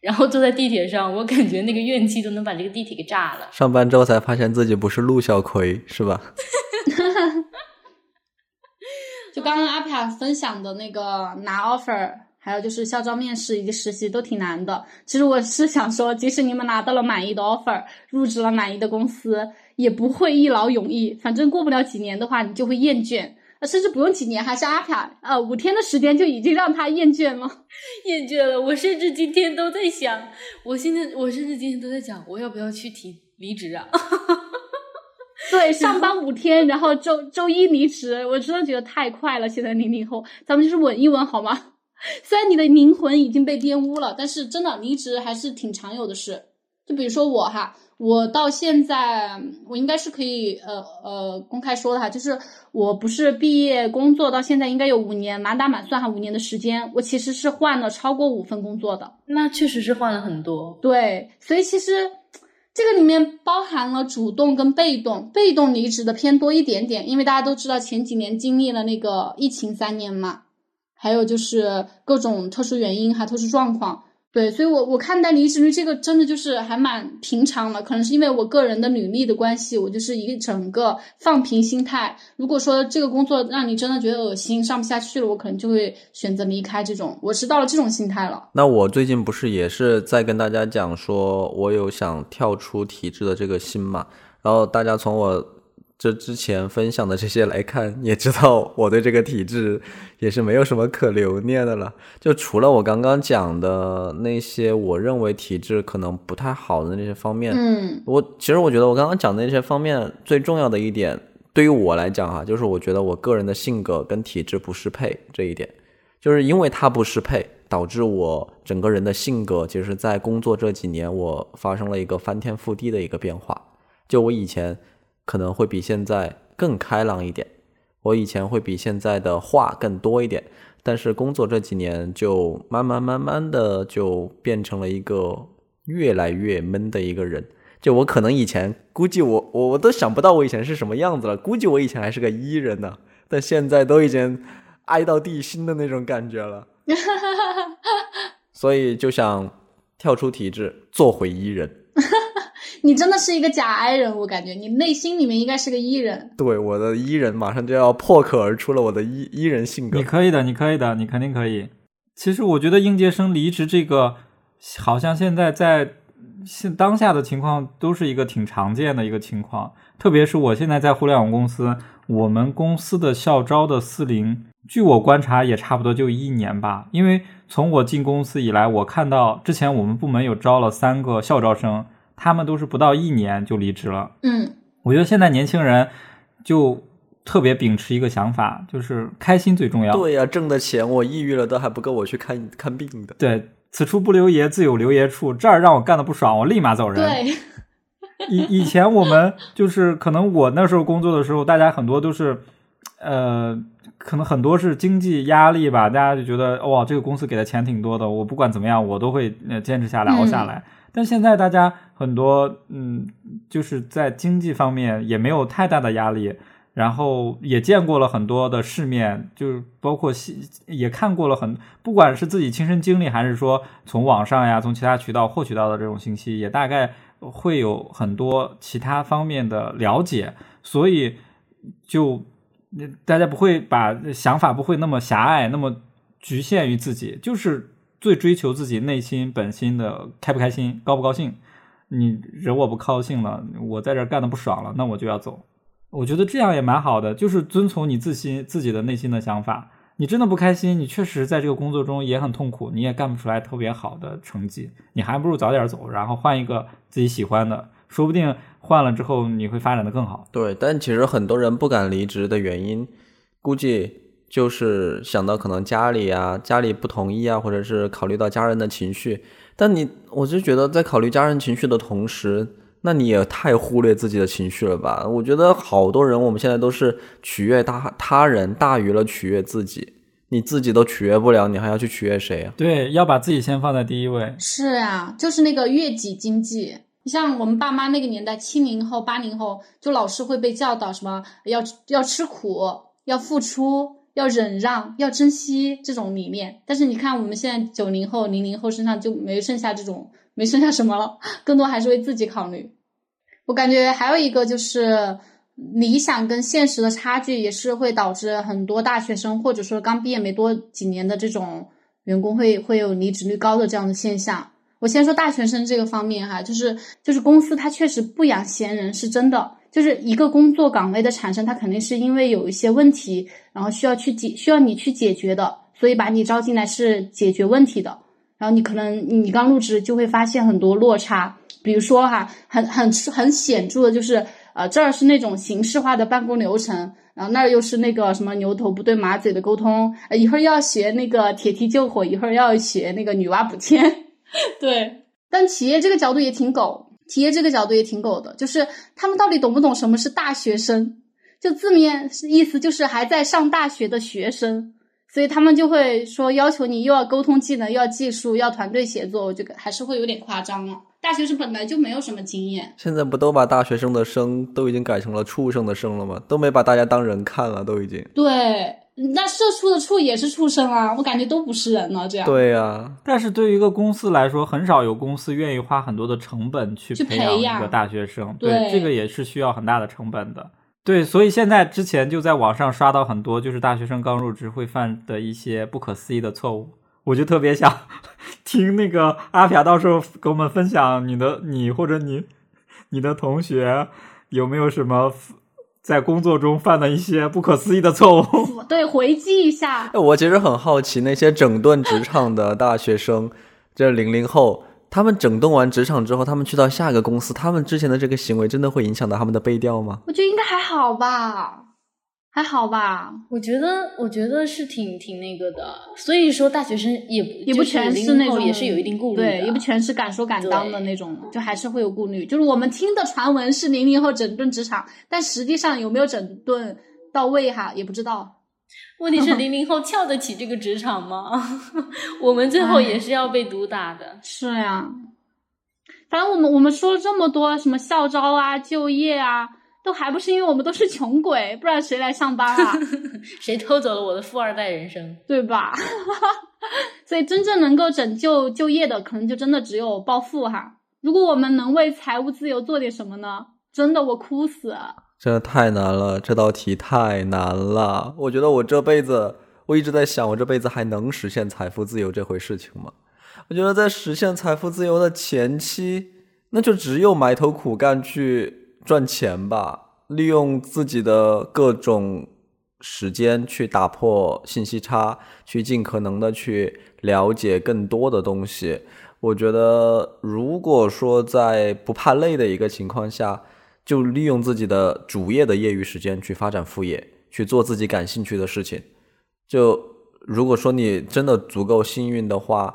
然后坐在地铁上，我感觉那个怨气都能把这个地铁给炸了。上班之后才发现自己不是陆小葵，是吧？就刚刚阿皮亚分享的那个拿 offer。还有就是校招面试以及实习都挺难的。其实我是想说，即使你们拿到了满意的 offer，入职了满意的公司，也不会一劳永逸。反正过不了几年的话，你就会厌倦。甚至不用几年，还是阿卡，呃，五天的时间就已经让他厌倦了，厌倦了。我甚至今天都在想，我现在我甚至今天都在想，我要不要去提离职啊？对，上班五天，然后周周一离职，我真的觉得太快了。现在零零后，咱们就是稳一稳好吗？虽然你的灵魂已经被玷污了，但是真的离职还是挺常有的事。就比如说我哈，我到现在我应该是可以呃呃公开说的哈，就是我不是毕业工作到现在应该有五年，满打满算哈五年的时间，我其实是换了超过五份工作的。那确实是换了很多。对，所以其实这个里面包含了主动跟被动，被动离职的偏多一点点，因为大家都知道前几年经历了那个疫情三年嘛。还有就是各种特殊原因还，特殊状况，对，所以我我看待离职率这个真的就是还蛮平常的，可能是因为我个人的履历的关系，我就是一整个放平心态。如果说这个工作让你真的觉得恶心，上不下去了，我可能就会选择离开。这种我是到了这种心态了。那我最近不是也是在跟大家讲说，我有想跳出体制的这个心嘛，然后大家从我。这之前分享的这些来看，也知道我对这个体质也是没有什么可留念的了。就除了我刚刚讲的那些，我认为体质可能不太好的那些方面，嗯，我其实我觉得我刚刚讲的那些方面最重要的一点，对于我来讲哈，就是我觉得我个人的性格跟体质不适配这一点，就是因为它不适配，导致我整个人的性格，其实，在工作这几年，我发生了一个翻天覆地的一个变化。就我以前。可能会比现在更开朗一点，我以前会比现在的话更多一点，但是工作这几年就慢慢慢慢的就变成了一个越来越闷的一个人。就我可能以前估计我我我都想不到我以前是什么样子了，估计我以前还是个 E 人呢，但现在都已经哀到地心的那种感觉了，所以就想跳出体制，做回 E 人。你真的是一个假 I 人，我感觉你内心里面应该是个 E 人。对，我的 E 人马上就要破壳而出了，我的 E E 人性格。你可以的，你可以的，你肯定可以。其实我觉得应届生离职这个，好像现在在现当下的情况都是一个挺常见的一个情况。特别是我现在在互联网公司，我们公司的校招的四零，据我观察也差不多就一年吧。因为从我进公司以来，我看到之前我们部门有招了三个校招生。他们都是不到一年就离职了。嗯，我觉得现在年轻人就特别秉持一个想法，就是开心最重要。对呀，挣的钱我抑郁了都还不够我去看看病的。对，此处不留爷自有留爷处，这儿让我干的不爽，我立马走人。对，以以前我们就是可能我那时候工作的时候，大家很多都是呃，可能很多是经济压力吧，大家就觉得哇，这个公司给的钱挺多的，我不管怎么样，我都会坚持下来，熬下来。但现在大家很多，嗯，就是在经济方面也没有太大的压力，然后也见过了很多的世面，就是包括也看过了很，不管是自己亲身经历，还是说从网上呀，从其他渠道获取到的这种信息，也大概会有很多其他方面的了解，所以就大家不会把想法不会那么狭隘，那么局限于自己，就是。最追求自己内心本心的开不开心、高不高兴？你惹我不高兴了，我在这干的不爽了，那我就要走。我觉得这样也蛮好的，就是遵从你自心自己的内心的想法。你真的不开心，你确实在这个工作中也很痛苦，你也干不出来特别好的成绩，你还不如早点走，然后换一个自己喜欢的，说不定换了之后你会发展的更好。对，但其实很多人不敢离职的原因。估计就是想到可能家里啊，家里不同意啊，或者是考虑到家人的情绪。但你，我就觉得在考虑家人情绪的同时，那你也太忽略自己的情绪了吧？我觉得好多人我们现在都是取悦他他人大于了取悦自己，你自己都取悦不了，你还要去取悦谁啊？对，要把自己先放在第一位。是啊，就是那个悦己经济。你像我们爸妈那个年代，七零后、八零后，就老是会被教导什么要要吃苦、要付出、要忍让、要珍惜这种理念。但是你看我们现在九零后、零零后身上就没剩下这种，没剩下什么了，更多还是为自己考虑。我感觉还有一个就是理想跟现实的差距，也是会导致很多大学生或者说刚毕业没多几年的这种员工会会有离职率高的这样的现象。我先说大学生这个方面哈，就是就是公司它确实不养闲人，是真的。就是一个工作岗位的产生，它肯定是因为有一些问题，然后需要去解，需要你去解决的，所以把你招进来是解决问题的。然后你可能你刚入职就会发现很多落差，比如说哈，很很很显著的就是，呃，这儿是那种形式化的办公流程，然后那儿又是那个什么牛头不对马嘴的沟通，呃一会儿要学那个铁梯救火，一会儿要学那个女娲补天。对，但企业这个角度也挺狗，企业这个角度也挺狗的，就是他们到底懂不懂什么是大学生？就字面意思就是还在上大学的学生，所以他们就会说要求你又要沟通技能，又要技术，要团队协作，我觉得还是会有点夸张了。大学生本来就没有什么经验，现在不都把大学生的生都已经改成了畜生的生了吗？都没把大家当人看了，都已经。对，那社畜的畜也是畜生啊，我感觉都不是人了，这样。对呀、但是对于一个公司来说，很少有公司愿意花很多的成本去去培养一个大学生。对这个也是需要很大的成本的。对，所以现在之前就在网上刷到很多，就是大学生刚入职会犯的一些不可思议的错误。我就特别想 听那个阿飘到时候给我们分享你的你或者你你的同学有没有什么在工作中犯的一些不可思议的错误。对，回击一下，哎我其实很好奇，那些整顿职场的大学生，这零零后，他们整顿完职场之后，他们去到下个公司，他们之前的这个行为真的会影响到他们的背调吗？我觉得应该还好吧，还好吧，我觉得，我觉得是挺挺那个的。所以说，大学生也也不全是是那种，也是有一定顾虑的，对，也不全是敢说敢当的那种，就还是会有顾虑。就是我们听的传闻是零零后整顿职场，但实际上有没有整顿到位哈，也不知道。问题是 零零后翘得起这个职场吗？我们最后也是要被毒打的。是呀，反正我们我们说了这么多什么校招啊、就业啊，都还不是因为我们都是穷鬼，不然谁来上班啊？谁偷走了我的富二代人生？对吧？所以真正能够拯救就业的，可能就真的只有暴富哈。如果我们能为财务自由做点什么呢？真的我哭死。真的太难了，这道题太难了。我觉得我这辈子，我一直在想，我这辈子还能实现财富自由这回事情吗？我觉得在实现财富自由的前期，那就只有埋头苦干去赚钱吧，利用自己的各种时间去打破信息差，去尽可能的去了解更多的东西。我觉得，如果说在不怕累的一个情况下，就利用自己的主业的业余时间去发展副业，去做自己感兴趣的事情。就如果说你真的足够幸运的话，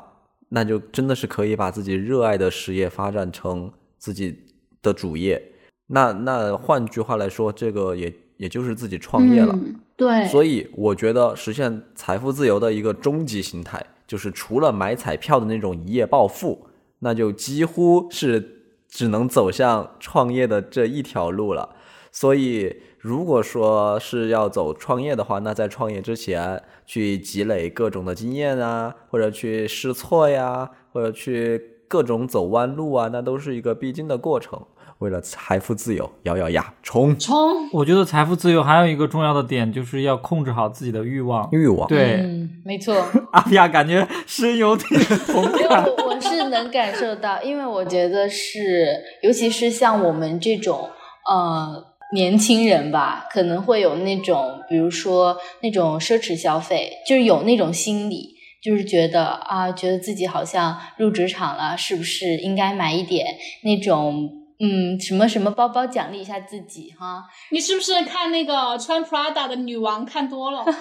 那就真的是可以把自己热爱的事业发展成自己的主业。那那换句话来说，这个也也就是自己创业了。嗯、对，所以我觉得实现财富自由的一个终极形态，就是除了买彩票的那种一夜暴富，那就几乎是只能走向创业的这一条路了。所以，如果说是要走创业的话，那在创业之前去积累各种的经验啊，或者去试错呀，或者去各种走弯路啊，那都是一个必经的过程。为了财富自由，咬咬牙冲冲！我觉得财富自由还有一个重要的点，就是要控制好自己的欲望。欲望，对，嗯，没错。阿比亚感觉深有点同感。我我是能感受到，因为我觉得是，尤其是像我们这种呃年轻人吧，可能会有那种，比如说那种奢侈消费，就是有那种心理，就是觉得啊，觉得自己好像入职场了，是不是应该买一点那种嗯，什么什么包包奖励一下自己哈。你是不是看那个穿 Prada 的女王看多了？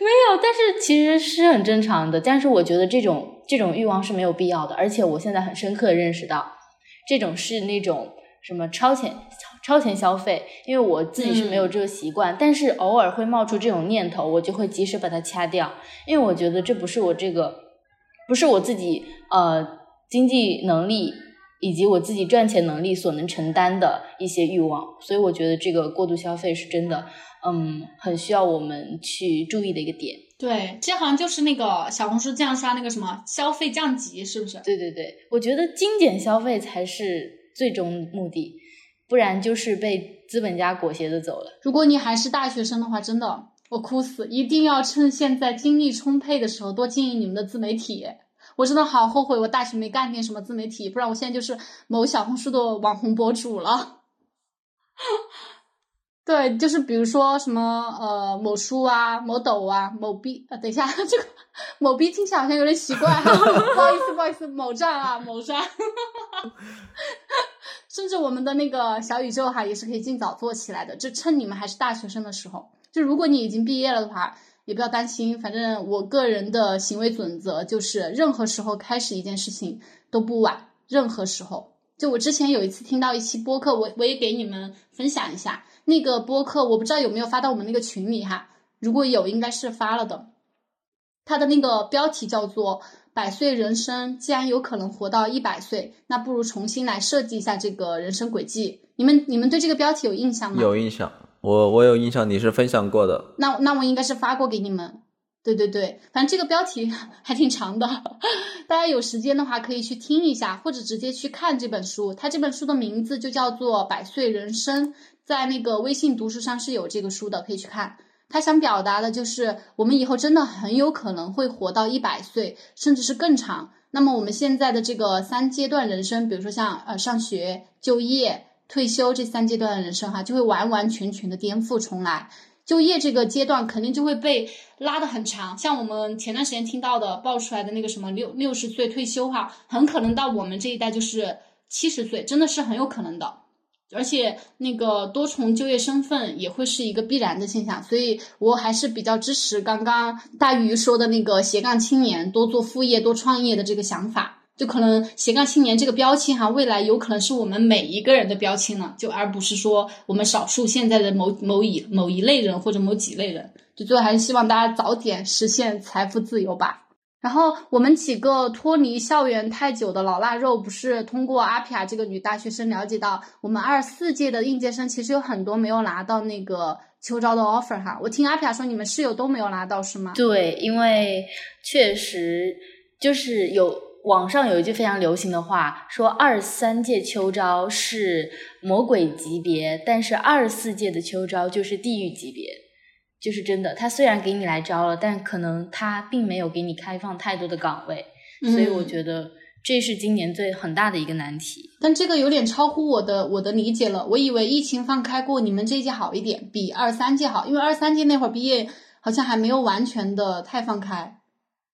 没有，但是其实是很正常的。但是我觉得这种这种欲望是没有必要的，而且我现在很深刻的认识到，这种是那种什么超前超前消费，因为我自己是没有这个习惯，但是偶尔会冒出这种念头，我就会及时把它掐掉，因为我觉得这不是我这个不是我自己呃经济能力以及我自己赚钱能力所能承担的一些欲望，所以我觉得这个过度消费是真的。嗯，很需要我们去注意的一个点。对，这好像就是那个小红书这样刷那个什么消费降级，是不是？对对对，我觉得精简消费才是最终目的，不然就是被资本家裹挟着走了。如果你还是大学生的话，真的我哭死！一定要趁现在精力充沛的时候多经营你们的自媒体。我真的好后悔，我大学没干点什么自媒体，不然我现在就是某小红书的网红博主了。对，就是比如说什么呃某书啊、某抖啊、某 B 啊，等一下 这个某 B 听起来好像有点奇怪，不好意思不好意思，某站啊某站，甚至我们的那个小宇宙哈也是可以尽早做起来的，就趁你们还是大学生的时候，就如果你已经毕业了的话，也不要担心，反正我个人的行为准则就是任何时候开始一件事情都不晚，任何时候。就我之前有一次听到一期播客，我我也给你们分享一下。那个播客我不知道有没有发到我们那个群里哈，如果有应该是发了的。它的那个标题叫做“百岁人生”，既然有可能活到一百岁，那不如重新来设计一下这个人生轨迹。你们你们对这个标题有印象吗？有印象，我我有印象，你是分享过的。那那我应该是发过给你们。对对对，反正这个标题 还挺长的，大家有时间的话可以去听一下，或者直接去看这本书。它这本书的名字就叫做《百岁人生》。在那个微信读书上是有这个书的，可以去看。他想表达的就是，我们以后真的很有可能会活到一百岁，甚至是更长。那么我们现在的这个三阶段人生，比如说像呃上学、就业、退休这三阶段的人生哈，就会完完全全的颠覆重来。就业这个阶段肯定就会被拉得很长，像我们前段时间听到的爆出来的那个什么六六十岁退休哈，很可能到我们这一代就是七十岁，真的是很有可能的。而且那个多重就业身份也会是一个必然的现象，所以我还是比较支持刚刚大鱼说的那个斜杠青年多做副业、多创业的这个想法。就可能斜杠青年这个标签哈，未来有可能是我们每一个人的标签了，就而不是说我们少数现在的某某一某一类人或者某几类人。就最后还是希望大家早点实现财富自由吧。然后我们几个脱离校园太久的老腊肉，不是通过阿皮亚这个女大学生了解到，我们二四届的应届生其实有很多没有拿到那个秋招的 offer 哈。我听阿皮亚说，你们室友都没有拿到是吗？对，因为确实就是有网上有一句非常流行的话，说二三届秋招是魔鬼级别，但是二四届的秋招就是地狱级别。就是真的，他虽然给你来招了，但可能他并没有给你开放太多的岗位，所以我觉得这是今年最很大的一个难题。但这个有点超乎我的我的理解了，我以为疫情放开过，你们这一届好一点，比二三届好，因为二三届那会儿毕业好像还没有完全的太放开，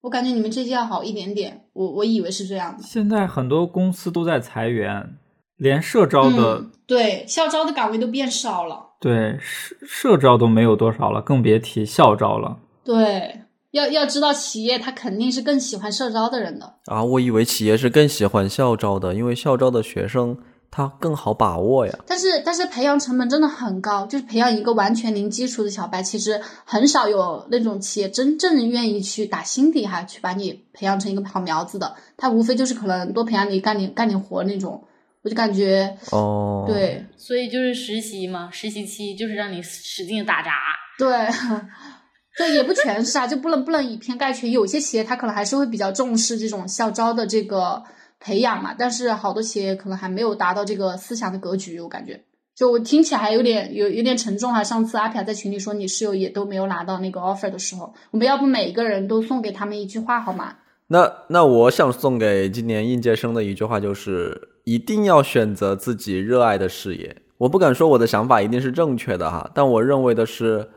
我感觉你们这届要好一点点，我我以为是这样的。现在很多公司都在裁员，连社招的对校招的岗位都变少了。对社社招都没有多少了，更别提校招了。对，要要知道企业他肯定是更喜欢社招的人的啊！我以为企业是更喜欢校招的，因为校招的学生他更好把握呀。但是但是培养成本真的很高，就是培养一个完全零基础的小白，其实很少有那种企业真正愿意去打心底哈去把你培养成一个好苗子的。他无非就是可能多培养你干点干点活那种。我就感觉哦，对，所以就是实习嘛，实习期就是让你使劲打杂。对，对，也不全是啊，就不能不能以偏概全。有些企业他可能还是会比较重视这种校招的这个培养嘛，但是好多企业可能还没有达到这个思想的格局。我感觉，就我听起来有点有有点沉重哈。上次阿飘在群里说你室友也都没有拿到那个 offer 的时候，我们要不每个人都送给他们一句话好吗？那那我想送给今年应届生的一句话就是。一定要选择自己热爱的事业。我不敢说我的想法一定是正确的哈，但我认为的是，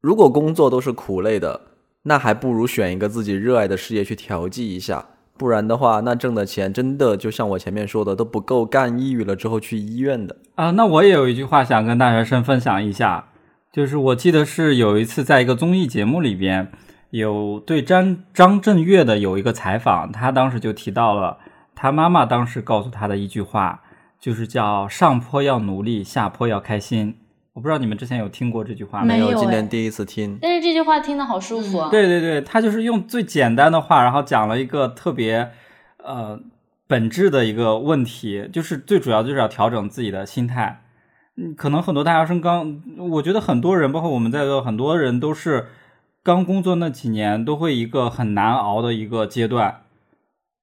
如果工作都是苦累的，那还不如选一个自己热爱的事业去调剂一下，不然的话，那挣的钱真的就像我前面说的，都不够干抑郁了之后去医院的。啊，那我也有一句话想跟大学生分享一下，就是我记得是有一次在一个综艺节目里边，有对张张震岳的有一个采访，他当时就提到了他妈妈当时告诉他的一句话，就是叫上坡要努力，下坡要开心。我不知道你们之前有听过这句话没？有哎今天第一次听。但是这句话听得好舒服啊。对对对，他就是用最简单的话，然后讲了一个特别呃本质的一个问题，就是最主要就是要调整自己的心态。嗯，可能很多大学生刚，我觉得很多人，包括我们在座很多人，都是刚工作那几年，都会一个很难熬的一个阶段。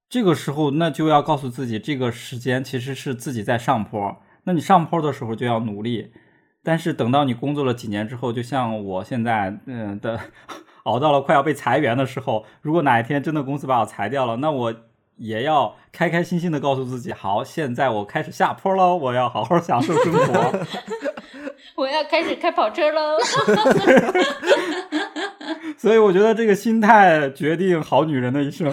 这个时候，那就要告诉自己，这个时间其实是自己在上坡。那你上坡的时候就要努力，但是等到你工作了几年之后，就像我现在嗯的熬到了快要被裁员的时候，如果哪一天真的公司把我裁掉了，那我也要开开心心的告诉自己，好，现在我开始下坡喽，我要好好享受生活。我要开始开跑车喽。所以我觉得这个心态决定好女人的一生。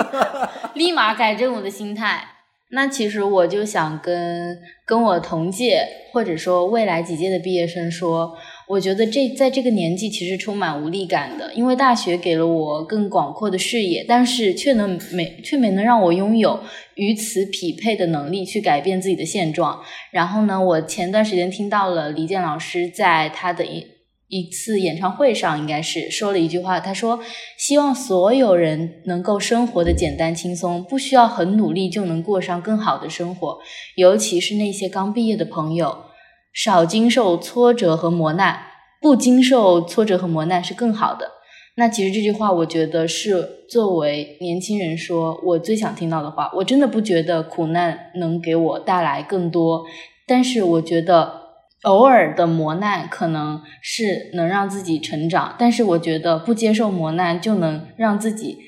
立马改正我的心态。那其实我就想跟跟我同届或者说未来几届的毕业生说，我觉得这在这个年纪其实充满无力感的，因为大学给了我更广阔的视野，但是却能没却没能让我拥有与此匹配的能力去改变自己的现状。然后呢，我前段时间听到了李健老师在他的一一次演唱会上，应该是说了一句话，他说：“希望所有人能够生活的简单轻松，不需要很努力就能过上更好的生活。尤其是那些刚毕业的朋友，少经受挫折和磨难，不经受挫折和磨难是更好的。”那其实这句话，我觉得是作为年轻人说我最想听到的话。我真的不觉得苦难能给我带来更多，但是我觉得。偶尔的磨难可能是能让自己成长，但是我觉得不接受磨难就能让自己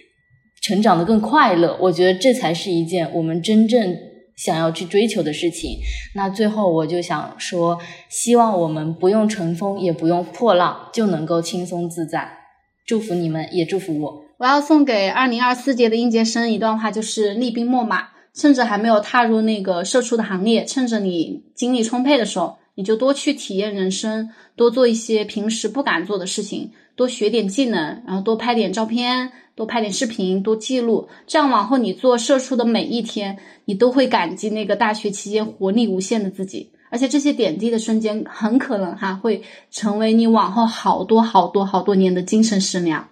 成长的更快乐。我觉得这才是一件我们真正想要去追求的事情。那最后我就想说，希望我们不用乘风，也不用破浪，就能够轻松自在。祝福你们，也祝福我。我要送给二零二四届的应届生一段话，就是厉兵秣马，趁着还没有踏入那个社畜的行列，趁着你精力充沛的时候。你就多去体验人生，多做一些平时不敢做的事情，多学点技能，然后多拍点照片，多拍点视频，多记录。这样往后你做社畜的每一天，你都会感激那个大学期间活力无限的自己。而且这些点滴的瞬间，很可能哈会成为你往后好多好多好多年的精神食粮。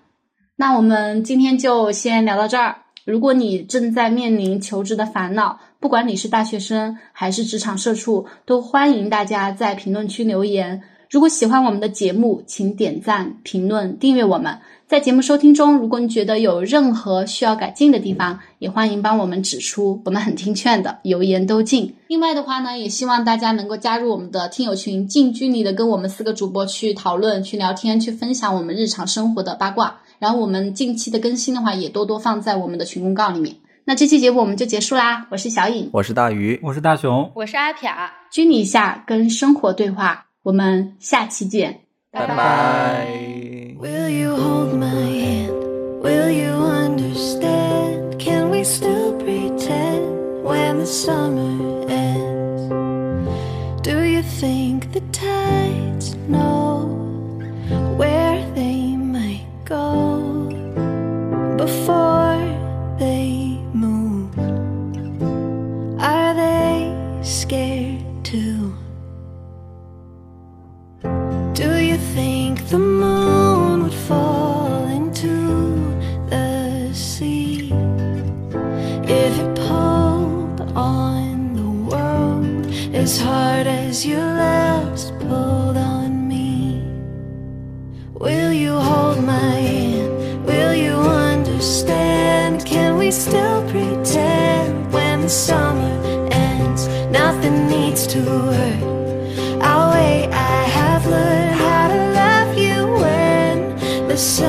那我们今天就先聊到这儿。如果你正在面临求职的烦恼，不管你是大学生还是职场社畜，都欢迎大家在评论区留言。如果喜欢我们的节目，请点赞、评论、订阅我们。在节目收听中，如果你觉得有任何需要改进的地方，也欢迎帮我们指出，我们很听劝的，油盐都进。另外的话呢，也希望大家能够加入我们的听友群，近距离的跟我们四个主播去讨论、去聊天、去分享我们日常生活的八卦。然后我们近期的更新的话，也多多放在我们的群公告里面。那这期节目我们就结束啦，我是小颖，我是大鱼，我是大熊，我是阿撇，拘泥一下，跟生活对话，我们下期见，拜拜。Will you hold my hand? Will you understand? Can we still pretend when the summer ends? Do you think the tides know where they might go before The summer ends Nothing needs to hurt Our wait. I have learned how to love you when the sun